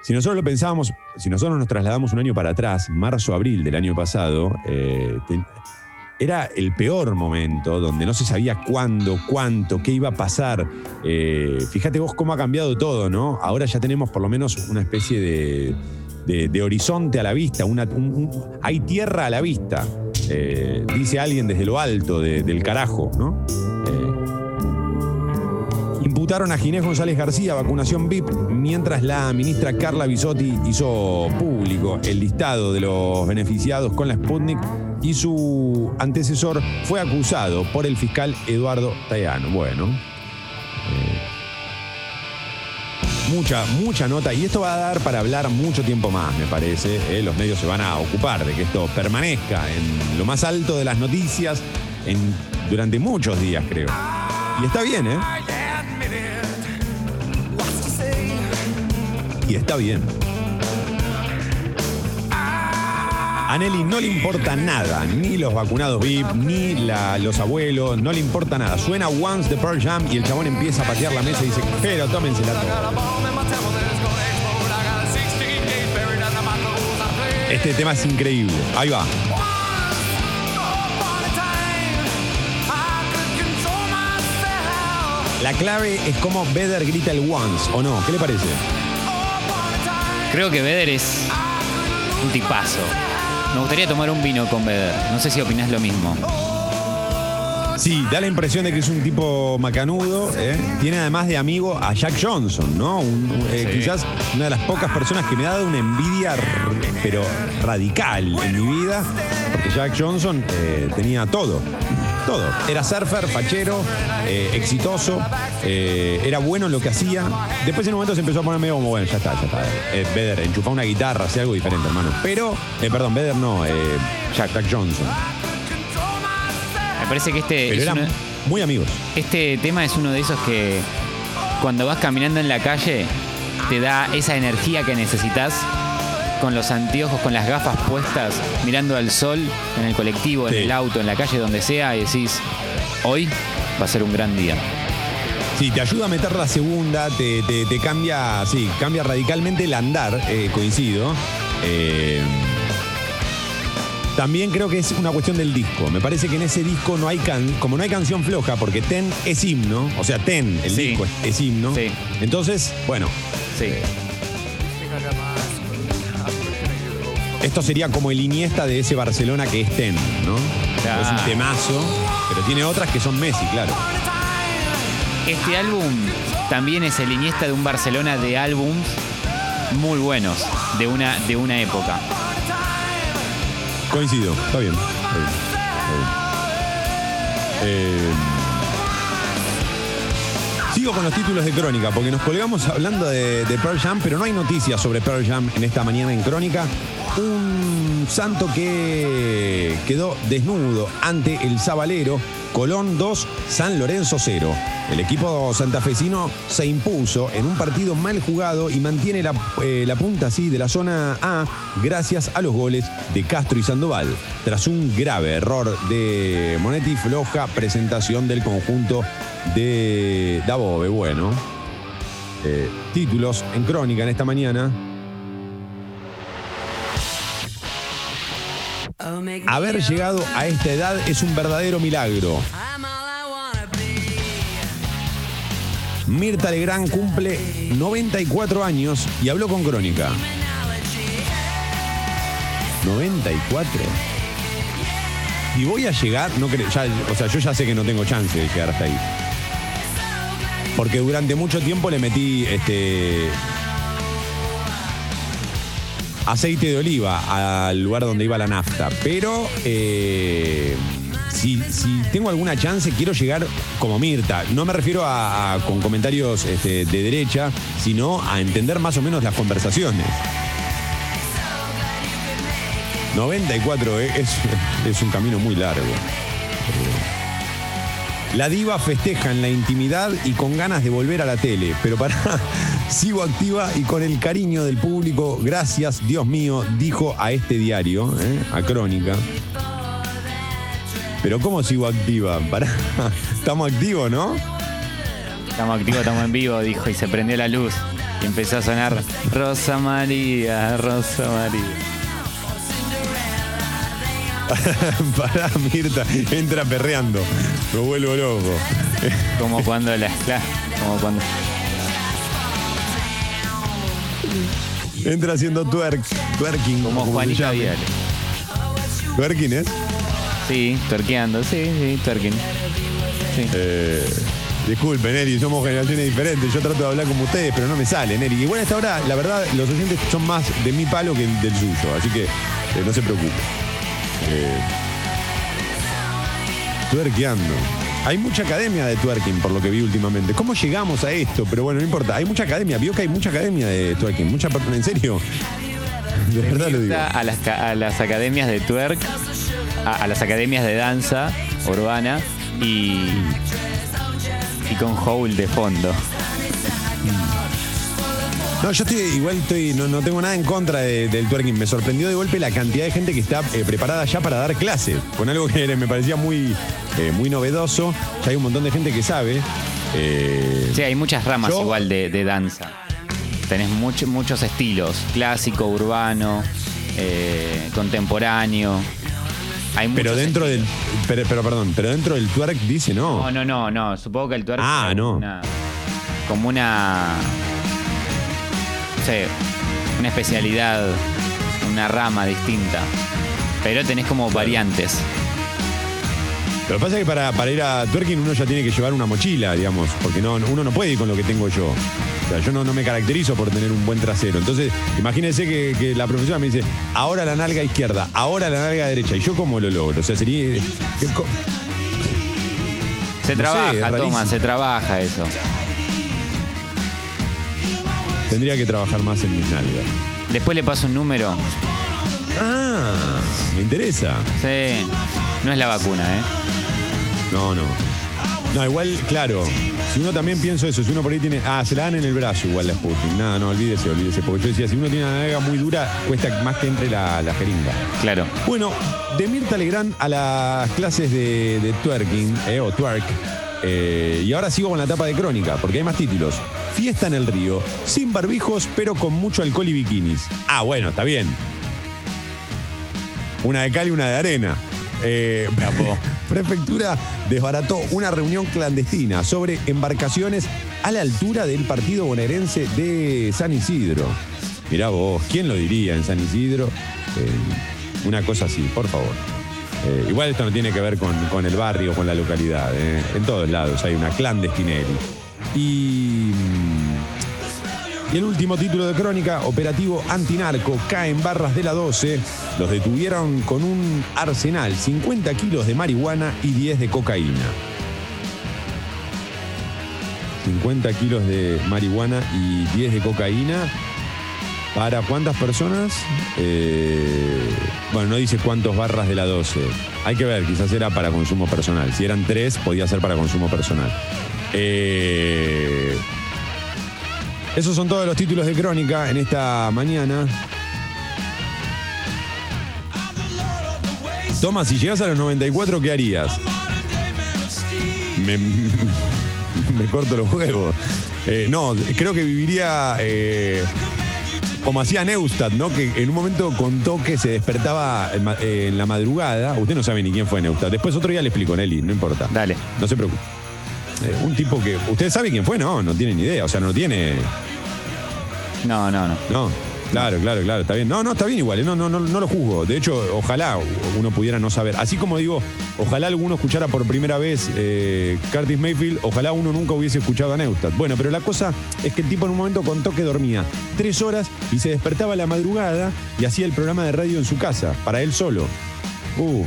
B: si nosotros lo pensábamos, si nosotros nos trasladamos un año para atrás, marzo, abril del año pasado, eh, era el peor momento donde no se sabía cuándo, cuánto, qué iba a pasar. Eh, fíjate vos cómo ha cambiado todo, ¿no? Ahora ya tenemos por lo menos una especie de, de- horizonte a la vista, una- un- un- hay tierra a la vista, eh, dice alguien desde lo alto de- del carajo, ¿no? Imputaron a Ginés González García vacunación VIP, mientras la ministra Carla Bisotti hizo público el listado de los beneficiados con la Sputnik y su antecesor fue acusado por el fiscal Eduardo Tayano. Bueno. eh, Mucha, mucha nota. Y esto va a dar para hablar mucho tiempo más, me parece. eh. Los medios se van a ocupar de que esto permanezca en lo más alto de las noticias durante muchos días, creo. Y está bien, ¿eh? Y está bien. A Nelly no le importa nada, ni los vacunados VIP, ni los abuelos, no le importa nada. Suena Once de Pearl Jam y el chabón empieza a patear la mesa y dice, pero tómensela toda. Este tema es increíble. Ahí va. La clave es cómo Vedder grita el once, ¿o no? ¿Qué le parece?
C: Creo que Beder es un tipazo. Me gustaría tomar un vino con Beder. No sé si opinás lo mismo.
B: Sí, da la impresión de que es un tipo macanudo. ¿eh? Tiene además de amigo a Jack Johnson, ¿no? Un- eh,
C: Sí.
B: Quizás una de las pocas personas que me ha dado una envidia, pero radical en mi vida, porque Jack Johnson eh, tenía todo. Todo. Era surfer, fachero, eh, exitoso, eh, era bueno en lo que hacía. Después en un momento se empezó a poner medio como, bueno, ya está, ya está. Eh, Vedder, enchufa una guitarra, hace algo diferente, hermano. Pero, eh, perdón, Vedder no, eh, Jack, Jack Johnson.
C: Me parece que este,
B: Pero
C: es
B: eran
C: uno-
B: muy amigos.
C: este tema es uno de esos que cuando vas caminando en la calle te da esa energía que necesitas con los anteojos, con las gafas puestas, mirando al sol en el colectivo,
B: Sí.
C: en el auto, en la calle, donde sea, y decís, hoy va a ser un gran día.
B: Sí, te ayuda a meter la segunda, te, te- te cambia, sí, cambia radicalmente el andar, eh, coincido. Eh, también creo que es una cuestión del disco. Me parece que en ese disco no hay can, como no hay canción floja, porque Ten es himno, o sea, Ten, el
C: Sí.
B: disco es, es himno.
C: Sí.
B: Entonces, bueno,
C: Sí.
B: Esto sería como el Iniesta de ese Barcelona que es Ten, ¿no?
C: Claro.
B: Es un temazo, pero tiene otras que son Messi, claro.
C: Este álbum también es el Iniesta de un Barcelona de álbums muy buenos de una, de una época.
B: Coincido, está bien. está bien, está bien. Eh, sigo con los títulos de Crónica, porque nos colgamos hablando de, de Pearl Jam, pero no hay noticias sobre Pearl Jam en esta mañana en Crónica. Un santo que quedó desnudo ante el Zabalero. Colón 2, San Lorenzo 0. El equipo santafesino se impuso en un partido mal jugado y mantiene la, eh, la punta así de la zona A gracias a los goles de Castro y Sandoval. Tras un grave error de Monetti, floja presentación del conjunto de Dabove. Bueno, eh, títulos en crónica en esta mañana. Haber llegado a esta edad es un verdadero milagro. Mirta Legrand cumple 94 años y habló con Crónica. 94. Y voy a llegar, no creo, ya, o sea, yo ya sé que no tengo chance de llegar hasta ahí. Porque durante mucho tiempo le metí este aceite de oliva al lugar donde iba la nafta. Pero eh, si, tengo alguna chance, quiero llegar como Mirta. No me refiero a, con comentarios este, de derecha, sino a entender más o menos las conversaciones. 94 eh, es, es un camino muy largo. La diva festeja en la intimidad y con ganas de volver a la tele, pero para sigo activa y con el cariño del público, gracias Dios mío, dijo a este diario, ¿eh? a Crónica. Pero ¿cómo sigo activa? Para, estamos activos, ¿no?
C: Estamos activos, estamos en vivo, dijo, y se prendió la luz. Y empezó a sonar Rosa María, Rosa María.
B: Pará, Mirta, entra perreando. Me vuelvo loco.
C: Como cuando la claro, como cuando
B: Entra haciendo twerk, twerking.
C: como
B: se
C: Juanita. Viale.
B: ¿Twerking es?
C: Sí, tuerqueando, sí, sí, twerking. Sí.
B: Eh, disculpen, Eri, somos generaciones diferentes. Yo trato de hablar como ustedes, pero no me salen, Eri. Igual a esta hora, la verdad, los oyentes son más de mi palo que del suyo. Así que eh, no se preocupe. Eh, twerkeando. Hay mucha academia de twerking, por lo que vi últimamente. ¿Cómo llegamos a esto? Pero bueno, no importa. Hay mucha academia. Vio que hay mucha academia de twerking. Mucha ¿En serio? De verdad lo digo.
C: A las, ca- a las academias de twerk, a, a las academias de danza urbana y, y con Howl de fondo.
B: No, yo estoy igual estoy, no, no tengo nada en contra de- del twerking. Me sorprendió de golpe la cantidad de gente que está eh, preparada ya para dar clase. Con algo que me parecía muy, eh, muy novedoso. Ya hay un montón de gente que sabe. Eh,
C: Sí, hay muchas ramas
B: Yo-
C: igual de, de danza. Tenés mucho- muchos estilos, clásico, urbano, eh, contemporáneo. Hay
B: pero
C: muchos
B: dentro del. Pero, pero, perdón, pero dentro del twerk dice no.
C: No, no, no, no. Supongo que el twerk
B: Ah, no.
C: una- como una. Sé, una especialidad, una rama distinta. Pero tenés como variantes.
B: Lo que pasa es que para, para ir a twerking uno ya tiene que llevar una mochila, digamos, porque no, uno no puede ir con lo que tengo yo. O sea, yo no, no me caracterizo por tener un buen trasero. Entonces, imagínense que, que la profesora me dice, ahora la nalga izquierda, ahora la nalga derecha. ¿Y yo cómo lo logro? O sea, sería... ¿qué co-
C: Se
B: No sé,
C: trabaja,
B: rarísimo.
C: Tomás, se trabaja eso.
B: Tendría que trabajar más en mis nalgas.
C: Después le paso un número.
B: Ah, me interesa.
C: Sí. No es la vacuna, ¿eh?
B: No, no. No, igual, claro. Si uno también pienso eso, si uno por ahí tiene. Ah, se la dan en el brazo igual la Sputnik. Nada, no, olvídese, olvídese. Porque yo decía, si uno tiene una nalga muy dura, cuesta más que entre la, la jeringa.
C: Claro.
B: Bueno, de Mirta Legrand a las clases de, de twerking, eh, o twerk. Eh, y ahora sigo con la etapa de crónica, porque hay más títulos. Fiesta en el río, sin barbijos, pero con mucho alcohol y bikinis. Ah, bueno, está bien. Una de cal y una de arena. Eh, Prefectura desbarató una reunión clandestina sobre embarcaciones a la altura del partido bonaerense de San Isidro. Mirá vos, ¿quién lo diría en San Isidro? Eh, una cosa así, por favor. Eh, igual esto no tiene que ver con, con el barrio, con la localidad. eh. En todos lados hay una clandestineri. Y. mm, Y el último título de crónica, operativo antinarco, cae en barras de la 12. Los detuvieron con un arsenal, 50 kilos de marihuana y 10 de cocaína. 50 kilos de marihuana y 10 de cocaína. ¿Para cuántas personas? Eh, bueno, no dice cuántos barras de la 12. Hay que ver, quizás era para consumo personal. Si eran tres, podía ser para consumo personal. Eh, esos son todos los títulos de crónica en esta mañana. Toma, si llegas a los 94, ¿qué harías? Me, me corto los huevos. Eh, no, creo que viviría como hacía Neustadt, ¿no? Que en un momento contó que se despertaba en, ma- eh, en la madrugada. Usted no sabe ni quién fue Neustadt. Después otro día le explico, Nelly, no importa.
C: Dale.
B: No se preocupe. Eh, un tipo que. ¿Usted sabe quién fue? No, no tiene ni idea. O sea, no tiene.
C: No, no, no.
B: No, claro, claro, claro, está bien. No, no, está bien igual, eh, no, no, no, lo juzgo. De hecho, ojalá uno pudiera no saber. Así como digo, ojalá alguno escuchara por primera vez eh, Curtis Mayfield, ojalá uno nunca hubiese escuchado a Neustadt. Bueno, pero la cosa es que el tipo en un momento contó que dormía tres horas y se despertaba a la madrugada y hacía el programa de radio en su casa, para él solo. Uh.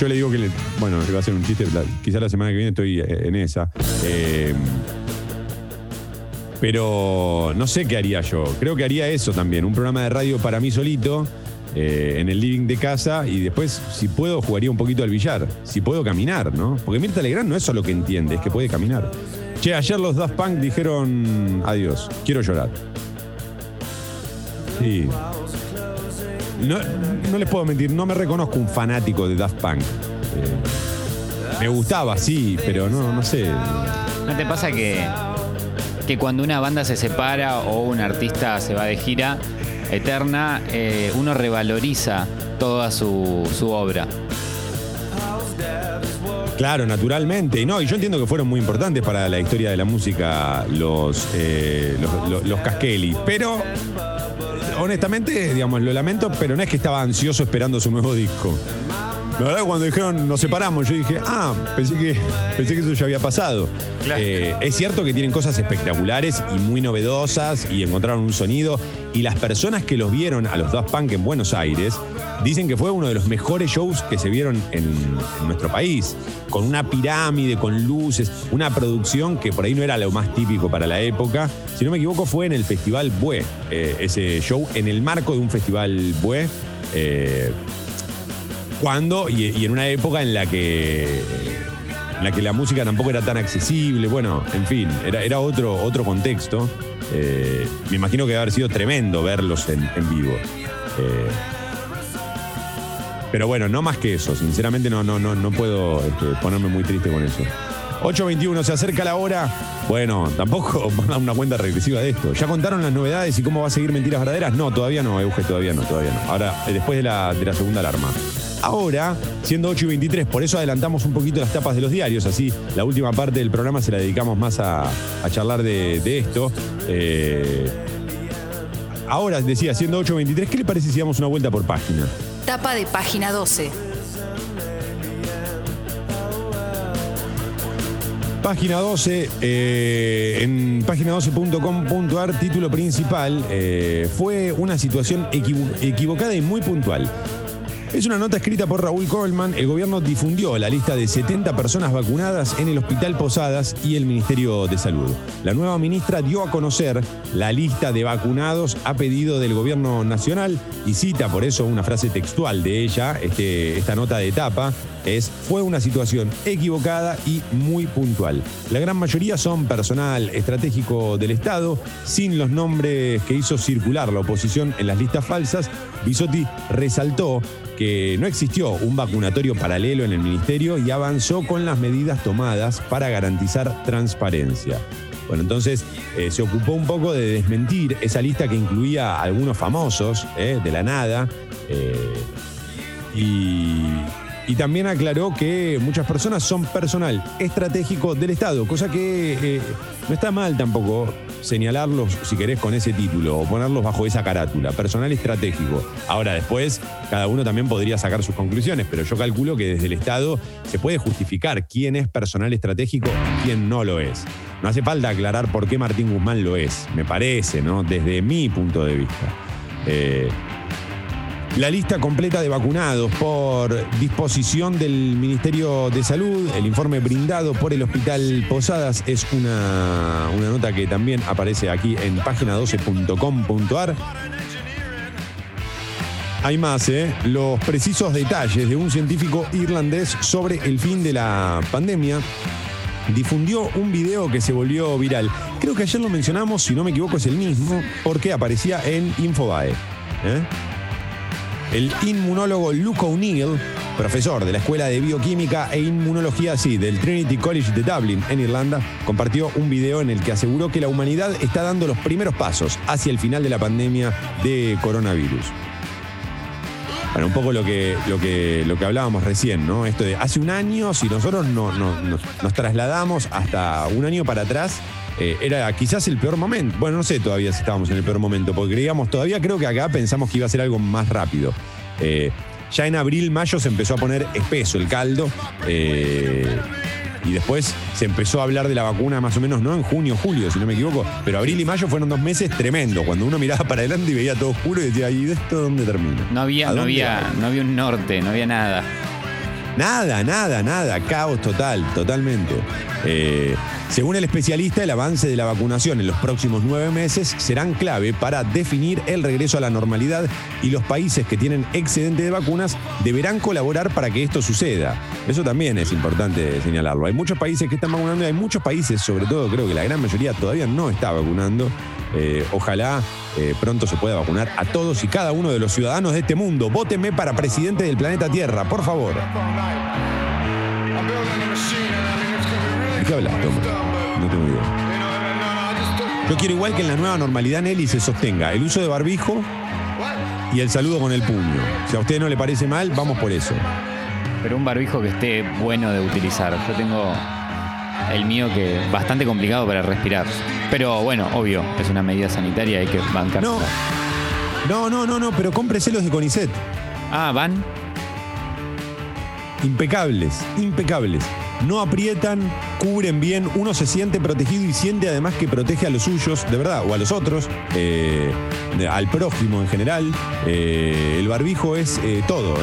B: Yo le digo que, le, bueno, le va a hacer un chiste, quizá la semana que viene estoy eh, en esa. Eh, pero no sé qué haría yo. Creo que haría eso también. Un programa de radio para mí solito, eh, en el living de casa, y después, si puedo, jugaría un poquito al billar. Si puedo caminar, ¿no? Porque Mirta Legrand no es solo que entiende, es que puede caminar. Che, ayer los Daft Punk dijeron adiós, quiero llorar. Sí. No, no les puedo mentir, no me reconozco un fanático de Daft Punk. Eh, me gustaba, sí, pero no, no sé.
C: ¿No te pasa que, que cuando una banda se separa o un artista se va de gira eterna, eh, uno revaloriza toda su, obra?
B: Claro, naturalmente. No, y yo entiendo que fueron muy importantes para la historia de la música los, eh, los, los- los Caskelly. Pero, honestamente, digamos, lo lamento, pero no es que estaba ansioso esperando su nuevo disco. La verdad, cuando dijeron nos separamos, yo dije, ah, pensé que, pensé que eso ya había pasado. Eh, es cierto que tienen cosas espectaculares y muy novedosas y encontraron un sonido. Y las personas que los vieron a los Daft Punk en Buenos Aires dicen que fue uno de los mejores shows que se vieron en, en nuestro país. Con una pirámide, con luces, una producción que por ahí no era lo más típico para la época. Si no me equivoco, fue en el Festival Bue, eh, ese show en el marco de un Festival Bue. eh, cuando y, en una época en la que en la que la música tampoco era tan accesible, bueno, en fin, era, era otro, otro contexto. Eh, me imagino que debe haber sido tremendo verlos en, en vivo. Eh, pero bueno, no más que eso, sinceramente no, no, no, no puedo este, ponerme muy triste con eso. 8.21, se acerca la hora. Bueno, tampoco van a una cuenta regresiva de esto. ¿Ya contaron las novedades y cómo va a seguir Mentiras Verdaderas? No, todavía no, Euge, todavía no, todavía no. Ahora, después de la, de la segunda alarma. Ahora, siendo 8 y 23, por eso adelantamos un poquito las tapas de los diarios, así la última parte del programa se la dedicamos más a, a charlar de, de esto. Eh, ahora, decía, siendo 8 y 23, ¿qué le parece si damos una vuelta por página?
A: Tapa de página 12.
B: Página 12, eh, en página12.com.ar, título principal, eh, fue una situación equivo- equivocada y muy puntual. Es una nota escrita por Raúl Coleman. El gobierno difundió la lista de 70 personas vacunadas en el Hospital Posadas y el Ministerio de Salud. La nueva ministra dio a conocer la lista de vacunados a pedido del gobierno nacional y cita por eso una frase textual de ella, este, esta nota de etapa, es fue una situación equivocada y muy puntual. La gran mayoría son personal estratégico del Estado, sin los nombres que hizo circular la oposición en las listas falsas. Bisotti resaltó no existió un vacunatorio paralelo en el ministerio y avanzó con las medidas tomadas para garantizar transparencia. Bueno, entonces eh, se ocupó un poco de desmentir esa lista que incluía algunos famosos eh, de la nada. eh, y, también aclaró que muchas personas son personal estratégico del Estado, cosa que no está mal tampoco señalarlos, si querés, con ese título o ponerlos bajo esa carátula, personal estratégico. Ahora, después, cada uno también podría sacar sus conclusiones, pero yo calculo que desde el Estado se puede justificar quién es personal estratégico y quién no lo es. No hace falta aclarar por qué Martín Guzmán lo es, me parece, ¿no? Desde mi punto de vista. Eh, La lista completa de vacunados por disposición del Ministerio de Salud, el informe brindado por el Hospital Posadas es una, una nota que también aparece aquí en página12.com.ar. Hay más, ¿eh? Los precisos detalles de un científico irlandés sobre el fin de la pandemia difundió un video que se volvió viral. Creo que ayer lo mencionamos, si no me equivoco es el mismo, porque aparecía en Infobae. ¿eh? El inmunólogo Luke O'Neill, profesor de la Escuela de Bioquímica e Inmunología sí, del Trinity College de Dublin, en Irlanda, compartió un video en el que aseguró que la humanidad está dando los primeros pasos hacia el final de la pandemia de coronavirus. Bueno, un poco lo que, lo que, lo que hablábamos recién, ¿no? Esto de hace un año, si nosotros no, no- no- nos trasladamos hasta un año para atrás, eh, era quizás el peor momento. Bueno, no sé todavía si estábamos en el peor momento, porque creíamos, todavía creo que acá pensamos que iba a ser algo más rápido. Eh, ya en abril, mayo se empezó a poner espeso el caldo. eh, y después se empezó a hablar de la vacuna más o menos, no en junio, julio, si no me equivoco, pero abril y mayo fueron dos meses tremendos, cuando uno miraba para adelante y veía todo oscuro y decía, ¿y de esto dónde termina?
C: No había,
B: ¿A
C: no había,
B: va?
C: no había un norte, no había nada.
B: Nada, nada, nada. Caos total, totalmente. Eh, según el especialista, el avance de la vacunación en los próximos nueve meses serán clave para definir el regreso a la normalidad y los países que tienen excedente de vacunas deberán colaborar para que esto suceda. Eso también es importante señalarlo. Hay muchos países que están vacunando y hay muchos países, sobre todo creo que la gran mayoría todavía no está vacunando. Eh, ojalá eh, pronto se pueda vacunar a todos y cada uno de los ciudadanos de este mundo. Vótenme para presidente del planeta Tierra, por favor. ¿De qué hablas, Toma? No tengo idea. Yo quiero igual que en la nueva normalidad, Nelly, se sostenga el uso de barbijo y el saludo con el puño. Si a usted no le parece mal, vamos por eso.
C: Pero un barbijo que esté bueno de utilizar. Yo tengo el mío que es bastante complicado para respirar. Pero bueno, obvio, es una medida sanitaria, hay que bancar.
B: No, no, no, no, no, pero cómprese los de Conicet.
C: Ah, van.
B: Impecables, impecables. No aprietan, cubren bien, uno se siente protegido y siente además que protege a los suyos, de verdad, o a los otros, eh, al prójimo en general. Eh, el barbijo es eh, todo,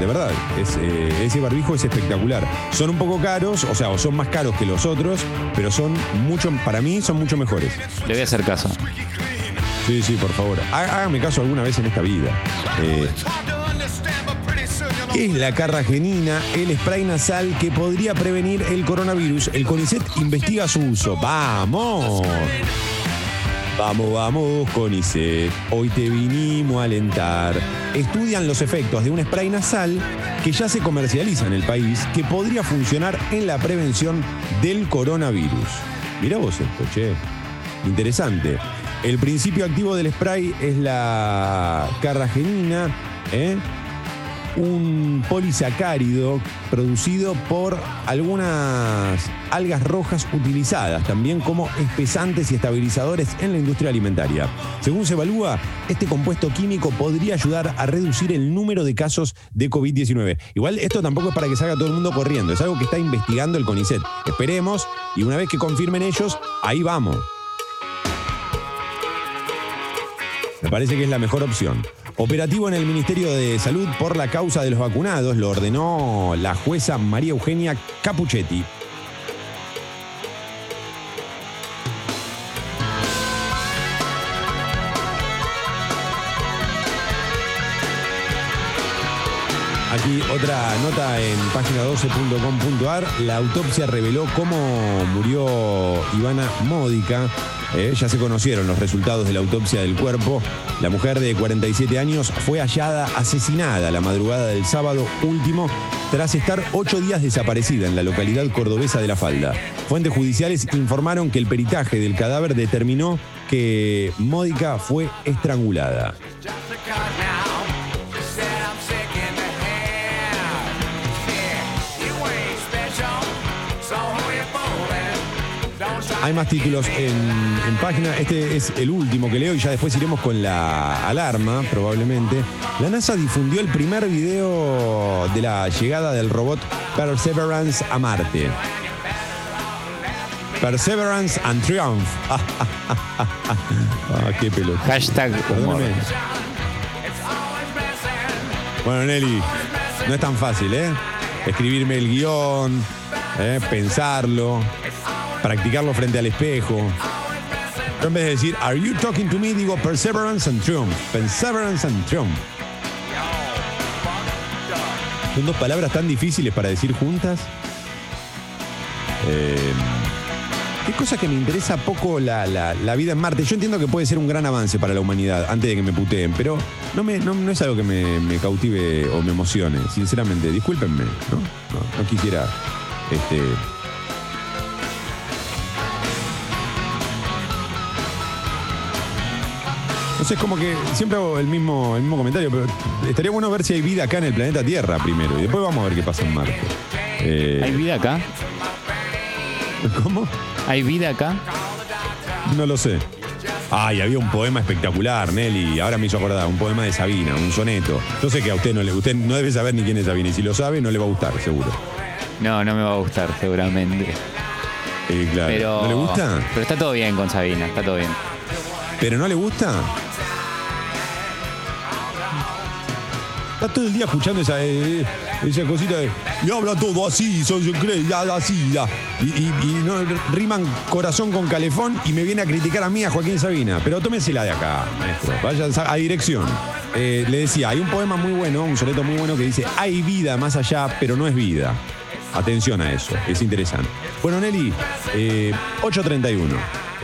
B: de verdad. Es, ese barbijo es espectacular. Son un poco caros, o sea, o son más caros que los otros, pero son mucho, para mí son mucho mejores.
C: Le voy a hacer caso.
B: Sí, sí, por favor. Há- Hágame caso alguna vez en esta vida. Eh, ¿Qué es la carragenina, el spray nasal que podría prevenir el coronavirus? El CONICET investiga su uso. ¡Vamos! Vamos, vamos, CONICET. Hoy te vinimos a alentar. Estudian los efectos de un spray nasal que ya se comercializa en el país que podría funcionar en la prevención del coronavirus. Mirá vos esto, che. Interesante. El principio activo del spray es la carragenina, ¿eh? Un polisacárido producido por algunas algas rojas utilizadas también como espesantes y estabilizadores en la industria alimentaria. Según se evalúa, este compuesto químico podría ayudar a reducir el número de casos de COVID-19. Igual esto tampoco es para que salga todo el mundo corriendo, es algo que está investigando el CONICET. Esperemos y una vez que confirmen ellos, ahí vamos. Me parece que es la mejor opción. Operativo en el Ministerio de Salud por la causa de los vacunados lo ordenó la jueza María Eugenia Capuchetti. Aquí otra nota en página12.com.ar. La autopsia reveló cómo murió Ivana Módica. Eh, ya se conocieron los resultados de la autopsia del cuerpo. La mujer de 47 años fue hallada asesinada la madrugada del sábado último tras estar ocho días desaparecida en la localidad cordobesa de La Falda. Fuentes judiciales informaron que el peritaje del cadáver determinó que Módica fue estrangulada. Hay más títulos en, en página. Este es el último que leo y ya después iremos con la alarma, probablemente. La NASA difundió el primer video de la llegada del robot Perseverance a Marte. Perseverance and Triumph. Ah, qué pelota.
C: Hashtag.
B: Bueno, Nelly, no es tan fácil, ¿eh? Escribirme el guion, ¿eh? pensarlo, practicarlo frente al espejo. Yo en vez de decir, Are you talking to me? Digo Perseverance and Triumph. Perseverance and Triumph. Son dos palabras tan difíciles para decir juntas. Eh, qué cosa que me interesa poco la, la- la vida en Marte. Yo entiendo que puede ser un gran avance para la humanidad antes de que me puteen, pero no, me, no, no es algo que me, me cautive o me emocione, sinceramente. Discúlpenme, ¿no? No, no quisiera. Este, No sé, es como que siempre hago el mismo, el mismo comentario, pero estaría bueno ver si hay vida acá en el planeta Tierra primero y después vamos a ver qué pasa en Marte. Eh,
C: ¿Hay vida acá?
B: ¿Cómo?
C: ¿Hay vida acá?
B: No lo sé. Ay, había un poema espectacular, Nelly. Ahora me hizo acordar, un poema de Sabina, un soneto. Yo sé que a usted no le usted no debe saber ni quién es Sabina, y si lo sabe, no le va a gustar, seguro.
C: No, no me va a gustar, seguramente.
B: Eh, claro.
C: Pero,
B: ¿No le gusta?
C: Pero está todo bien con Sabina, está todo bien.
B: ¿Pero no le gusta? Está todo el día escuchando esa, eh, esa cosita de. Y habla todo así, cree, ya, así, ya. Y, y- y no, riman corazón con calefón y me viene a criticar a mí, a Joaquín Sabina. Pero tómensela de acá, maestro. Vayan a dirección. Eh, le decía, hay un poema muy bueno, un soneto muy bueno que dice: Hay vida más allá, pero no es vida. Atención a eso, es interesante. Bueno, Nelly, eh, 8.31.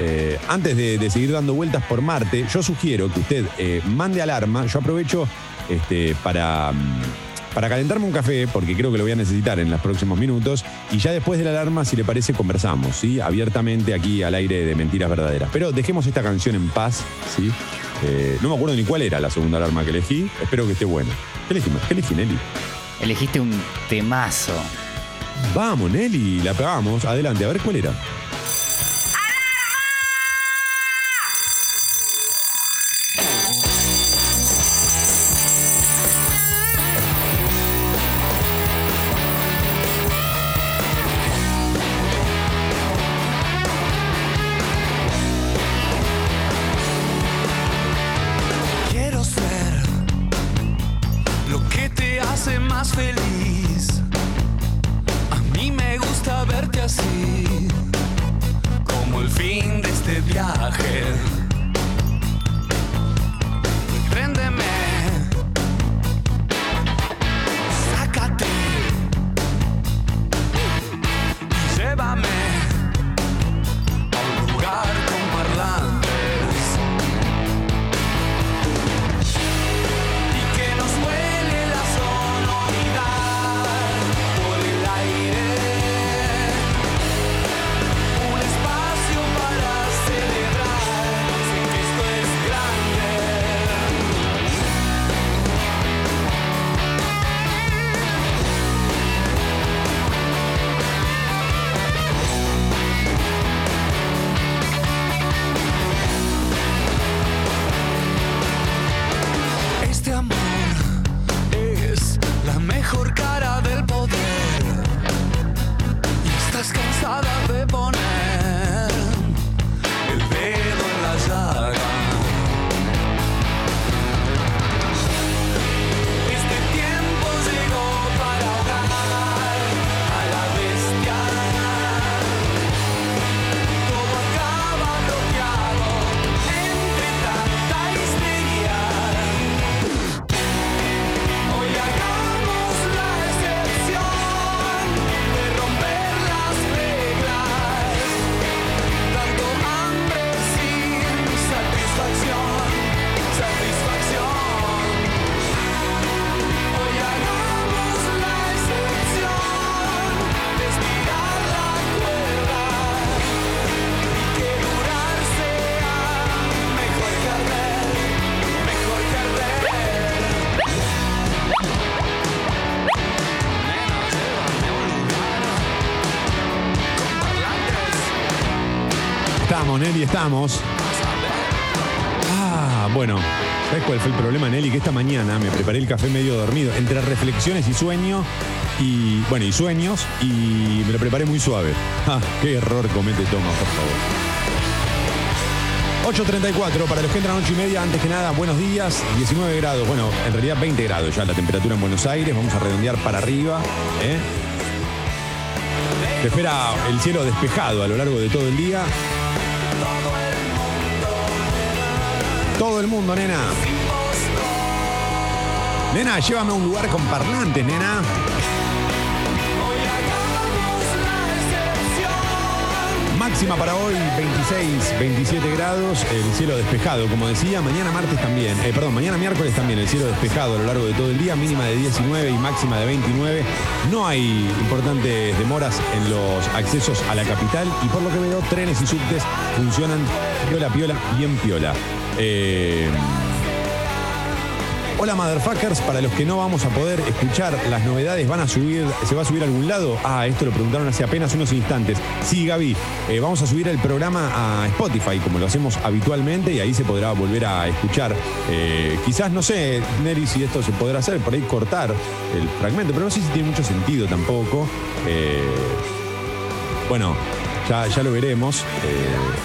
B: Eh, antes de, seguir dando vueltas por Marte, yo sugiero que usted eh, mande alarma. Yo aprovecho este, para, para calentarme un café, porque creo que lo voy a necesitar en los próximos minutos. Y ya después de la alarma, si le parece, conversamos, ¿sí? Abiertamente aquí al aire de Mentiras Verdaderas. Pero dejemos esta canción en paz, ¿sí? Eh, no me acuerdo ni cuál era la segunda alarma que elegí. Espero que esté buena. ¿Qué elegí, ¿Qué elegí Nelly?
C: Elegiste un temazo.
B: Vamos, Nelly, la pegamos. Adelante, a ver cuál era. Nelly, estamos. Ah, bueno. ¿Sabes cuál fue el problema, Nelly? Que esta mañana me preparé el café medio dormido, entre reflexiones y sueño, y bueno, y sueños, y me lo preparé muy suave. Ah, qué error comete Toma, por favor. 8.34 para los que entran 8 y media. Antes que nada, buenos días. 19 grados. Bueno, en realidad 20 grados ya la temperatura en Buenos Aires. Vamos a redondear para arriba. ¿eh? Espera el cielo despejado a lo largo de todo el día. Todo el mundo, nena. Nena, llévame a un lugar con parlantes, nena. Máxima para hoy, 26, 27 grados, el cielo despejado, como decía. Mañana martes también, eh, perdón, mañana miércoles también, el cielo despejado a lo largo de todo el día, mínima de 19 y máxima de 29. No hay importantes demoras en los accesos a la capital y por lo que veo, trenes y subtes funcionan piola, piola, bien piola. Eh, Hola motherfuckers, para los que no vamos a poder escuchar las novedades, ¿van a subir, se va a subir a algún lado? Ah, esto lo preguntaron hace apenas unos instantes. Sí, Gaby, eh, vamos a subir el programa a Spotify, como lo hacemos habitualmente, y ahí se podrá volver a escuchar. Eh, quizás, no sé, Neri, si esto se podrá hacer, por ahí cortar el fragmento, pero no sé si tiene mucho sentido tampoco. Bueno, ya, ya lo veremos.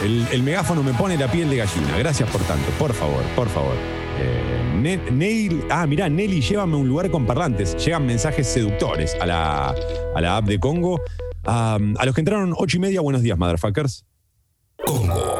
B: Eh, el, megáfono me pone la piel de gallina. Gracias por tanto, por favor, por favor. Eh, Ne- Neil, ah, mirá, Nelly, llévame a un lugar con parlantes. Llegan mensajes seductores a la, a la app de Congo. Ah, a los que entraron ocho y media, buenos días, motherfuckers.
F: Congo.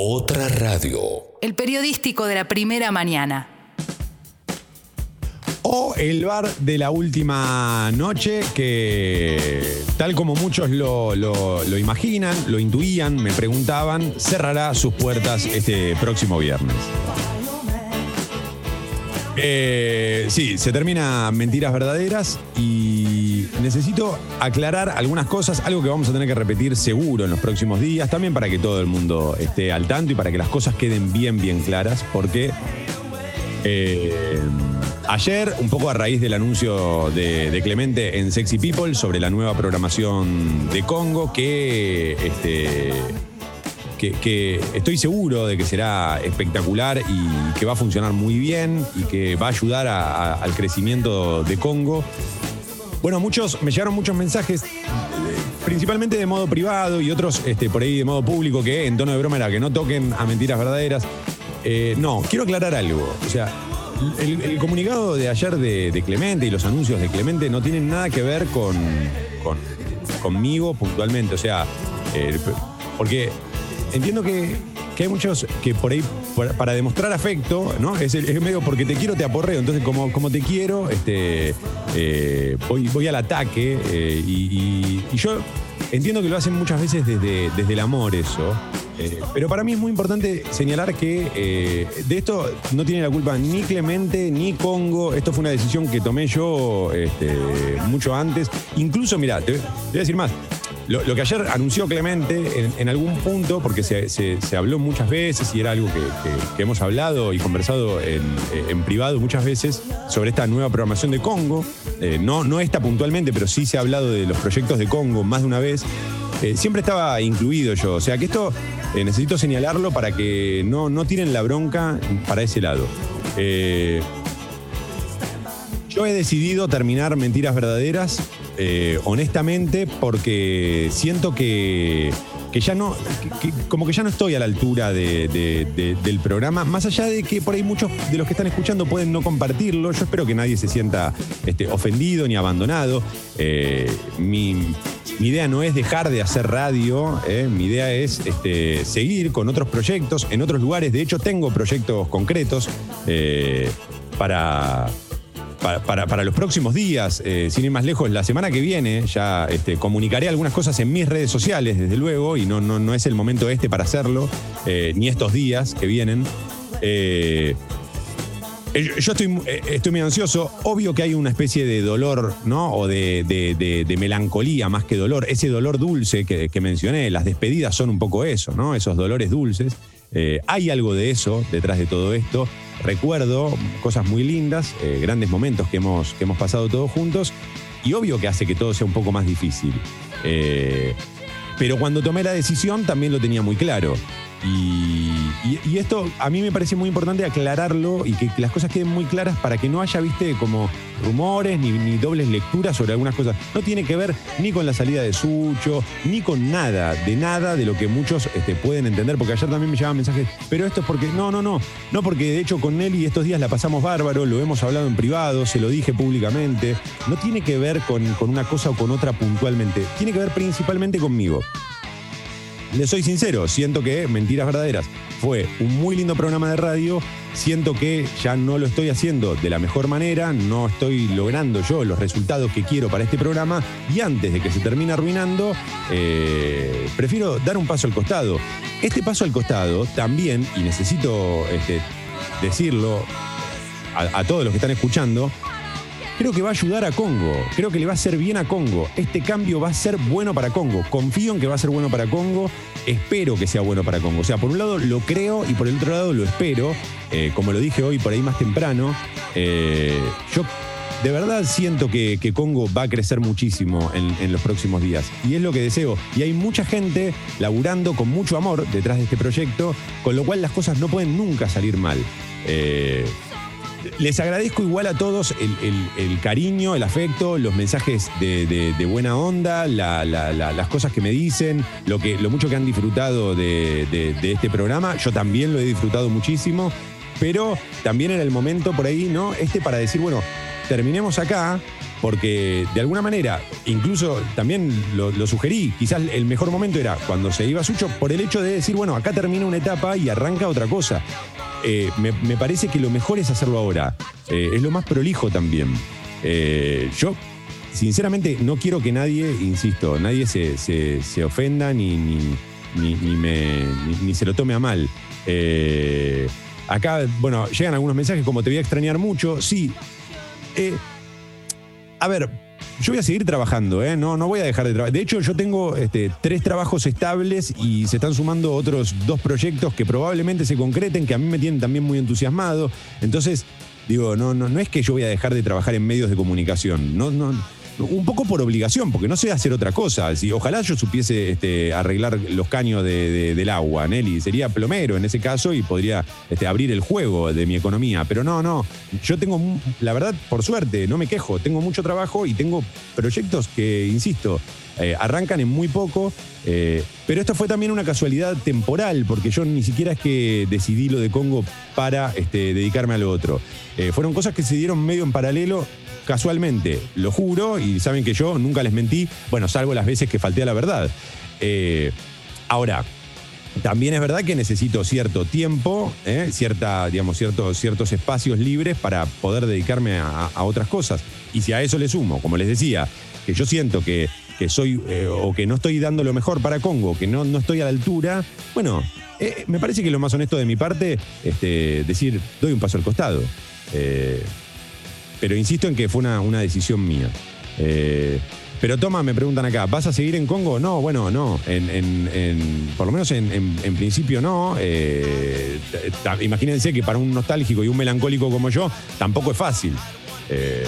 F: Otra radio.
A: El periodístico de la primera mañana.
B: O el bar de la última noche, que tal como muchos lo, lo- lo imaginan, lo intuían, me preguntaban, cerrará sus puertas este próximo viernes. Eh, sí, se termina Mentiras Verdaderas y necesito aclarar algunas cosas, algo que vamos a tener que repetir seguro en los próximos días, también para que todo el mundo esté al tanto y para que las cosas queden bien, bien claras, porque eh, ayer, un poco a raíz del anuncio de, Clemente en Sexy People sobre la nueva programación de Congo, que, este, que, estoy seguro de que será espectacular y que va a funcionar muy bien y que va a ayudar al crecimiento de Congo. Bueno, muchos, me llegaron muchos mensajes, principalmente de modo privado y otros este, por ahí de modo público, que en tono de broma era que no toquen a mentiras verdaderas. Eh, no, quiero aclarar algo. O sea, el, comunicado de ayer de, Clemente y los anuncios de Clemente no tienen nada que ver con, con- conmigo puntualmente. O sea, eh, porque entiendo que, que hay muchos que por ahí, para demostrar afecto, ¿no? Es, el- medio porque te quiero, te aporreo. Entonces, como, como te quiero, este, eh, voy, voy al ataque. eh, y, yo entiendo que lo hacen muchas veces desde, desde el amor eso. eh, pero para mí es muy importante señalar que de esto no tiene la culpa ni Clemente ni Congo. Esto fue una decisión que tomé yo este, mucho antes. Incluso, mira, te voy a decir más. Lo, que ayer anunció Clemente en, algún punto, porque se, se- habló muchas veces y era algo que, que- hemos hablado y conversado en, en privado muchas veces sobre esta nueva programación de Congo. Eh, no, no esta puntualmente, pero sí se ha hablado de los proyectos de Congo más de una vez. Eh, siempre estaba incluido yo. O sea que esto eh, necesito señalarlo para que no, no tiren la bronca para ese lado. Yo he decidido terminar Mentiras Verdaderas, eh, honestamente, porque siento que, que ya no, como que ya no estoy a la altura de- de- de- del programa, más allá de que por ahí muchos de los que están escuchando pueden no compartirlo, yo espero que nadie se sienta este, ofendido ni abandonado. Eh, mi, idea no es dejar de hacer radio, eh, mi idea es este, seguir con otros proyectos en otros lugares, de hecho tengo proyectos concretos para para, para- los próximos días, eh, sin ir más lejos, la semana que viene ya este, comunicaré algunas cosas en mis redes sociales, desde luego, y no, no, no es el momento este para hacerlo, eh, ni estos días que vienen. Eh, Yo estoy, estoy muy ansioso. Obvio que hay una especie de dolor, ¿no? O de, de- melancolía más que dolor. Ese dolor dulce que mencioné, las despedidas son un poco eso, ¿no? Esos dolores dulces. Eh, hay algo de eso detrás de todo esto. Recuerdo cosas muy lindas, eh, grandes momentos que hemos, que hemos pasado todos juntos. Y obvio que hace que todo sea un poco más difícil. Eh, pero cuando tomé la decisión también lo tenía muy claro. Y, y- esto a mí me parece muy importante aclararlo y que, que las cosas queden muy claras para que no haya, viste, como rumores ni, ni dobles lecturas sobre algunas cosas. No tiene que ver ni con la salida de Sucho, ni con nada, de nada de lo que muchos este, pueden entender, porque ayer también me llegaban mensajes, pero esto es porque, no, no, no, no porque de hecho con Nelly estos días la pasamos bárbaro, lo hemos hablado en privado, se lo dije públicamente, no tiene que ver con, con una cosa o con otra puntualmente, tiene que ver principalmente conmigo. Le soy sincero, siento que Mentiras Verdaderas fue un muy lindo programa de radio. Siento que ya no lo estoy haciendo de la mejor manera, no estoy logrando yo los resultados que quiero para este programa y antes de que se termine arruinando, eh, prefiero dar un paso al costado. Este paso al costado también, y necesito este, decirlo a todos los que están escuchando, creo que va a ayudar a Congo, creo que le va a hacer bien a Congo. Este cambio va a ser bueno para Congo. Confío en que va a ser bueno para Congo, espero que sea bueno para Congo. O sea, por un lado lo creo y por el otro lado lo espero. Eh, como lo dije hoy por ahí más temprano, eh, yo de verdad siento que, que Congo va a crecer muchísimo en, los próximos días. Y es lo que deseo. Y hay mucha gente laburando con mucho amor detrás de este proyecto, con lo cual las cosas no pueden nunca salir mal. Eh, les agradezco igual a todos el, cariño, el afecto, los mensajes de, buena onda, la- la- la- las cosas que me dicen, lo, que, lo mucho que han disfrutado de, este programa. Yo también lo he disfrutado muchísimo, pero también era el momento por ahí, ¿no? Este para decir, bueno, terminemos acá. Porque de alguna manera, incluso también lo, lo sugerí, quizás el mejor momento era cuando se iba Sucho, por el hecho de decir, bueno, acá termina una etapa y arranca otra cosa. Eh, me, parece que lo mejor es hacerlo ahora. Eh, es lo más prolijo también. Eh, yo, sinceramente, no quiero que nadie, insisto, nadie se, se- ofenda ni, ni, ni- ni me, ni, se lo tome a mal. Acá, bueno, llegan algunos mensajes como te voy a extrañar mucho. Sí. A ver, yo voy a seguir trabajando, ¿eh? No, no voy a dejar de trabajar. De hecho, yo tengo este, tres trabajos estables y se están sumando otros dos proyectos que probablemente se concreten, que a mí me tienen también muy entusiasmado. Entonces, digo, no, no, no es que yo voy a dejar de trabajar en medios de comunicación. No, no, un poco por obligación, porque no sé hacer otra cosa. Si, ojalá yo supiese este, arreglar los caños de- de- del agua, Nelly. Sería plomero en ese caso y podría este, abrir el juego de mi economía. Pero no, no. Yo tengo, la verdad, por suerte, no me quejo. Tengo mucho trabajo y tengo proyectos que, insisto, eh, arrancan en muy poco. eh, pero esto fue también una casualidad temporal, porque yo ni siquiera es que decidí lo de Congo para este, dedicarme a lo otro. Eh, fueron cosas que se dieron medio en paralelo casualmente, lo juro, y saben que yo nunca les mentí, bueno, salvo las veces que falté a la verdad. Eh, ahora, también es verdad que necesito cierto tiempo, ¿eh? cierta, digamos, ciertos, ciertos espacios libres para poder dedicarme a, otras cosas. Y si a eso le sumo, como les decía, que yo siento que, que soy eh, o que no estoy dando lo mejor para Congo, que no, no estoy a la altura, bueno, me parece que lo más honesto de mi parte, este, decir, doy un paso al costado. Pero insisto en que fue una, una decisión mía. Eh, pero toma, me preguntan acá, ¿vas a seguir en Congo? No, bueno, no. En, en- por lo menos en, principio no. Eh, imagínense que para un nostálgico y un melancólico como yo, tampoco es fácil. Eh,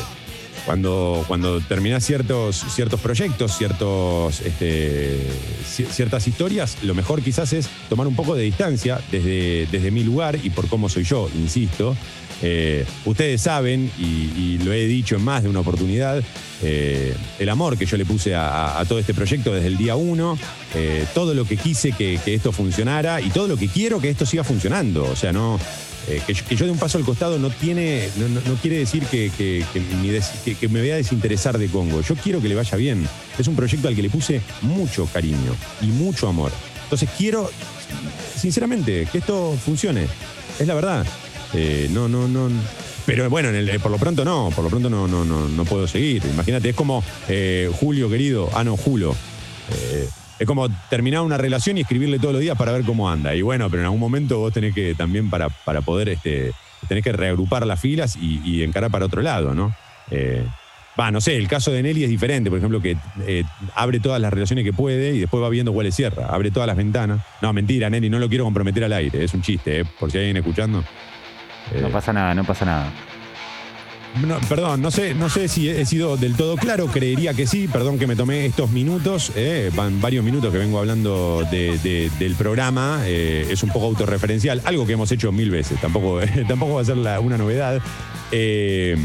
B: cuando, cuando terminás ciertos, ciertos proyectos, ciertos, este, ci- ciertas historias, lo mejor quizás es tomar un poco de distancia desde, desde mi lugar y por cómo soy yo, insisto. Eh, ustedes saben, y, lo he dicho en más de una oportunidad, eh, el amor que yo le puse a todo este proyecto desde el día uno, eh, todo lo que quise que, que esto funcionara y todo lo que quiero que esto siga funcionando. O sea, no, eh, que, yo, que dé un paso al costado no tiene, no, no- quiere decir que, que- que me voy a desinteresar de Congo. Yo quiero que le vaya bien. Es un proyecto al que le puse mucho cariño y mucho amor. Entonces quiero, sinceramente, que esto funcione. Es la verdad. Eh, no, no, no. Pero bueno, eh, por lo pronto no, por lo pronto no, no, no, no puedo seguir. Imagínate, es como Julio querido, ah no, Julio. Eh, es como terminar una relación y escribirle todos los días para ver cómo anda. Y bueno, pero en algún momento vos tenés que también para, para poder este, tenés que reagrupar las filas y, y encarar para otro lado, ¿no? Eh, Va, no sé, el caso de Nelly es diferente, por ejemplo, que eh, abre todas las relaciones que puede y después va viendo cuáles cierra, abre todas las ventanas. No, mentira, Nelly, no lo quiero comprometer al aire, es un chiste, ¿eh? por si hay alguien escuchando.
C: No pasa nada, no pasa nada.
B: Perdón, no sé, no sé si he sido del todo claro, creería que sí, perdón que me tomé estos minutos, eh, van varios minutos que vengo hablando de- de- del programa, eh, es un poco autorreferencial, algo que hemos hecho mil veces, tampoco, tampoco va a ser una novedad. Eh,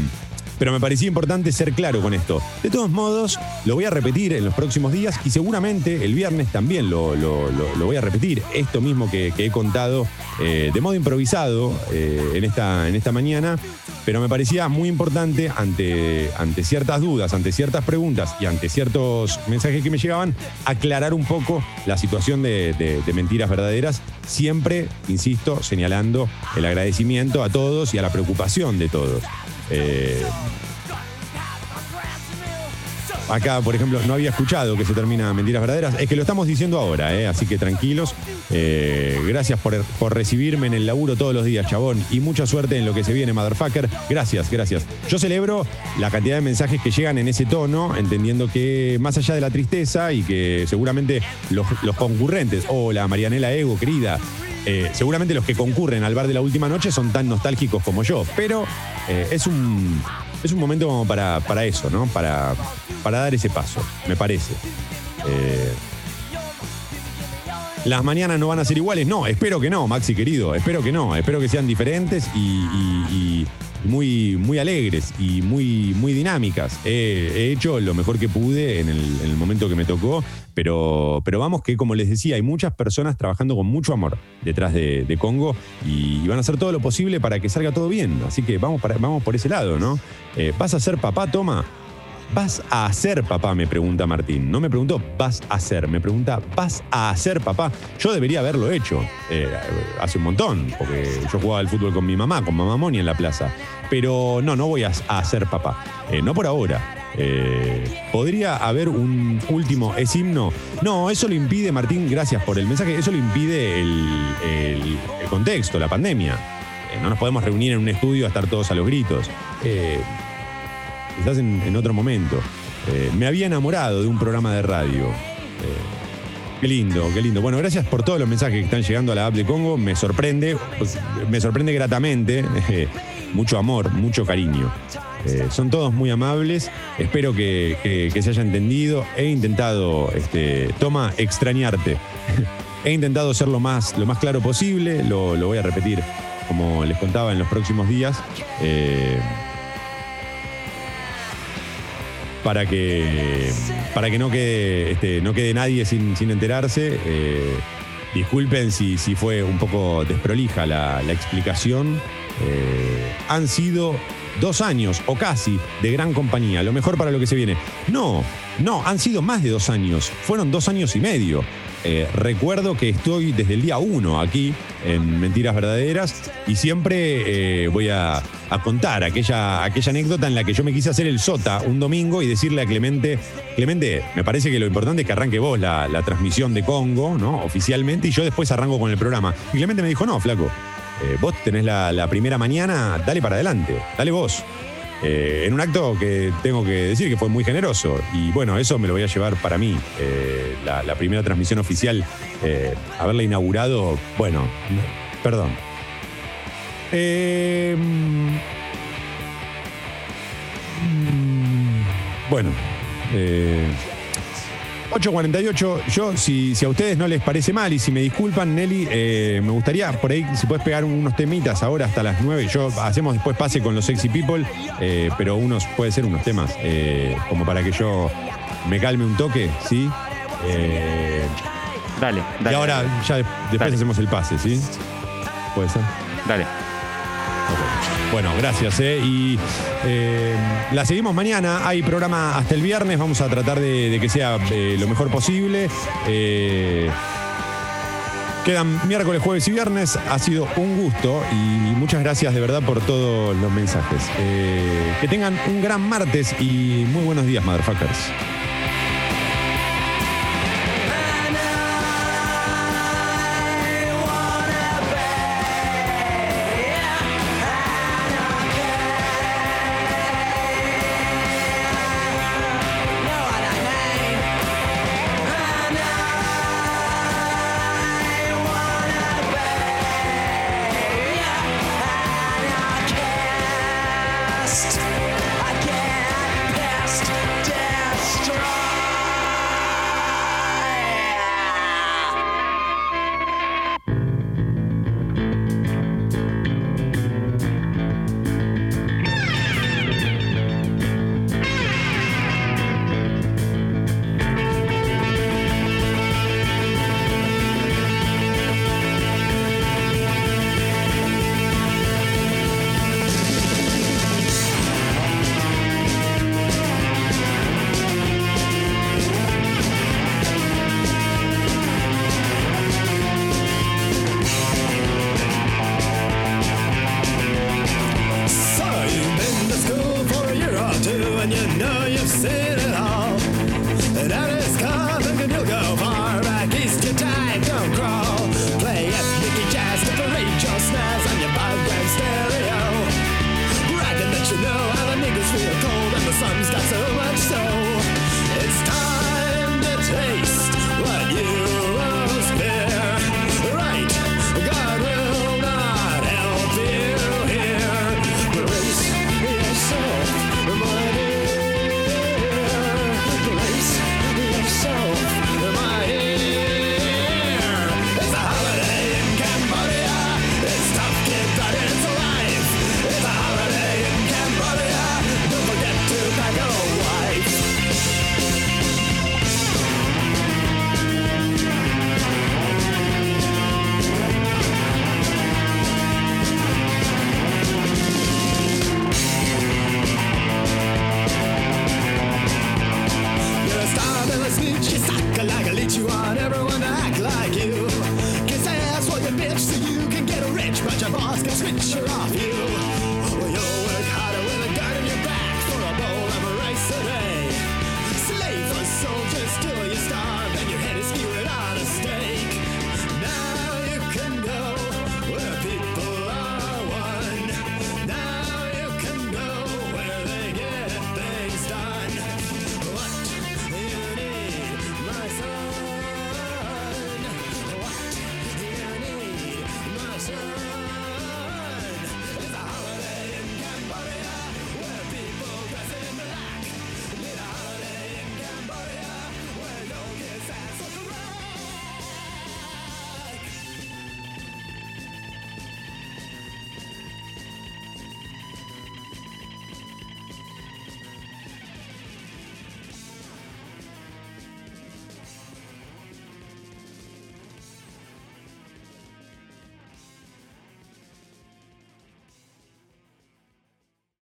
B: pero me parecía importante ser claro con esto. De todos modos, lo voy a repetir en los próximos días y seguramente el viernes también lo, lo- voy a repetir. Esto mismo que, he contado eh, de modo improvisado eh, en, esta, en esta mañana, pero me parecía muy importante ante, ante ciertas dudas, ante ciertas preguntas y ante ciertos mensajes que me llegaban, aclarar un poco la situación de mentiras verdaderas, siempre, insisto, señalando el agradecimiento a todos y a la preocupación de todos. Eh, Acá, por ejemplo, no había escuchado que se termina Mentiras Verdaderas. Es que lo estamos diciendo ahora, ¿eh? así que tranquilos. Eh, gracias por, recibirme en el laburo todos los días, chabón. Y mucha suerte en lo que se viene, motherfucker. Gracias, gracias. Yo celebro la cantidad de mensajes que llegan en ese tono, entendiendo que más allá de la tristeza y que seguramente los, los concurrentes, hola Marianela Ego, querida, eh, seguramente los que concurren al bar de la última noche son tan nostálgicos como yo, pero eh, es, un, es un momento como para, para eso, ¿no? Para, para dar ese paso, me parece. Eh, las mañanas no van a ser iguales, no, espero que no, Maxi querido, espero que no, espero que sean diferentes y, muy, muy alegres y muy, muy dinámicas. He, he hecho lo mejor que pude en el, en el momento que me tocó, pero, pero vamos que, como les decía, hay muchas personas trabajando con mucho amor detrás de, Congo y, van a hacer todo lo posible para que salga todo bien. Así que vamos, vamos por ese lado, ¿no? Eh, ¿Vas a ser papá, Toma? ¿Vas a hacer papá? Me pregunta Martín. No me preguntó, ¿vas a hacer? Me pregunta, ¿vas a hacer papá? Yo debería haberlo hecho eh, hace un montón, porque yo jugaba al fútbol con mi mamá, con mamá Moni en la plaza. Pero no, no voy a, a hacer papá. Eh, no por ahora. Eh, ¿Podría haber un último es himno? No, eso lo impide, Martín, gracias por el mensaje, eso lo impide el, contexto, la pandemia. No nos podemos reunir en un estudio a estar todos a los gritos. Quizás en, otro momento. Eh, me había enamorado de un programa de radio. Eh, qué lindo, qué lindo. Bueno, gracias por todos los mensajes que están llegando a la app de Congo. Me sorprende, me sorprende gratamente. eh, mucho amor, mucho cariño. Son todos muy amables. Espero que se haya entendido. He intentado, este, toma, extrañarte. He intentado ser lo más, lo más claro posible. Lo, lo voy a repetir, como les contaba en los próximos días. Para que, para que no, quede, este, no quede nadie sin, sin enterarse. Eh, disculpen si, si fue un poco desprolija la, la explicación. Eh, han sido dos años o casi de gran compañía, lo mejor para lo que se viene. No, no, han sido más de dos años, fueron dos años y medio. Eh, recuerdo que estoy desde el día uno aquí en Mentiras Verdaderas y siempre eh, voy a, contar aquella, aquella anécdota en la que yo me quise hacer el sota un domingo y decirle a Clemente, Clemente, me parece que lo importante es que arranque vos la, la transmisión de Congo, ¿no? Oficialmente, y yo después arranco con el programa. Y Clemente me dijo, no, flaco, eh, vos tenés la primera mañana, dale para adelante, dale vos. Eh, en un acto que tengo que decir que fue muy generoso. Y bueno, eso me lo voy a llevar para mí. Eh, la, primera transmisión oficial, eh, haberla inaugurado, bueno, no, perdón. Eh, mm, mm, bueno, 8.48, yo, si, si a ustedes no les parece mal y si me disculpan, Nelly, eh, me gustaría por ahí, si puedes pegar unos temitas ahora hasta las 9. Yo hacemos después pase con los sexy people, eh, pero unos, puede ser unos temas, eh, como para que yo me calme un toque, ¿sí? Eh,
C: Dale,
B: y
C: dale.
B: ahora
C: dale.
B: ya de- después
C: Dale.
B: hacemos el pase, ¿sí? Puede ser.
C: Dale.
B: Bueno, gracias. ¿eh? Y eh, la seguimos mañana. Hay programa hasta el viernes. Vamos a tratar de, que sea eh, lo mejor posible. Eh, quedan miércoles, jueves y viernes. Ha sido un gusto y muchas gracias de verdad por todos los mensajes. Eh, que tengan un gran martes y muy buenos días, motherfuckers.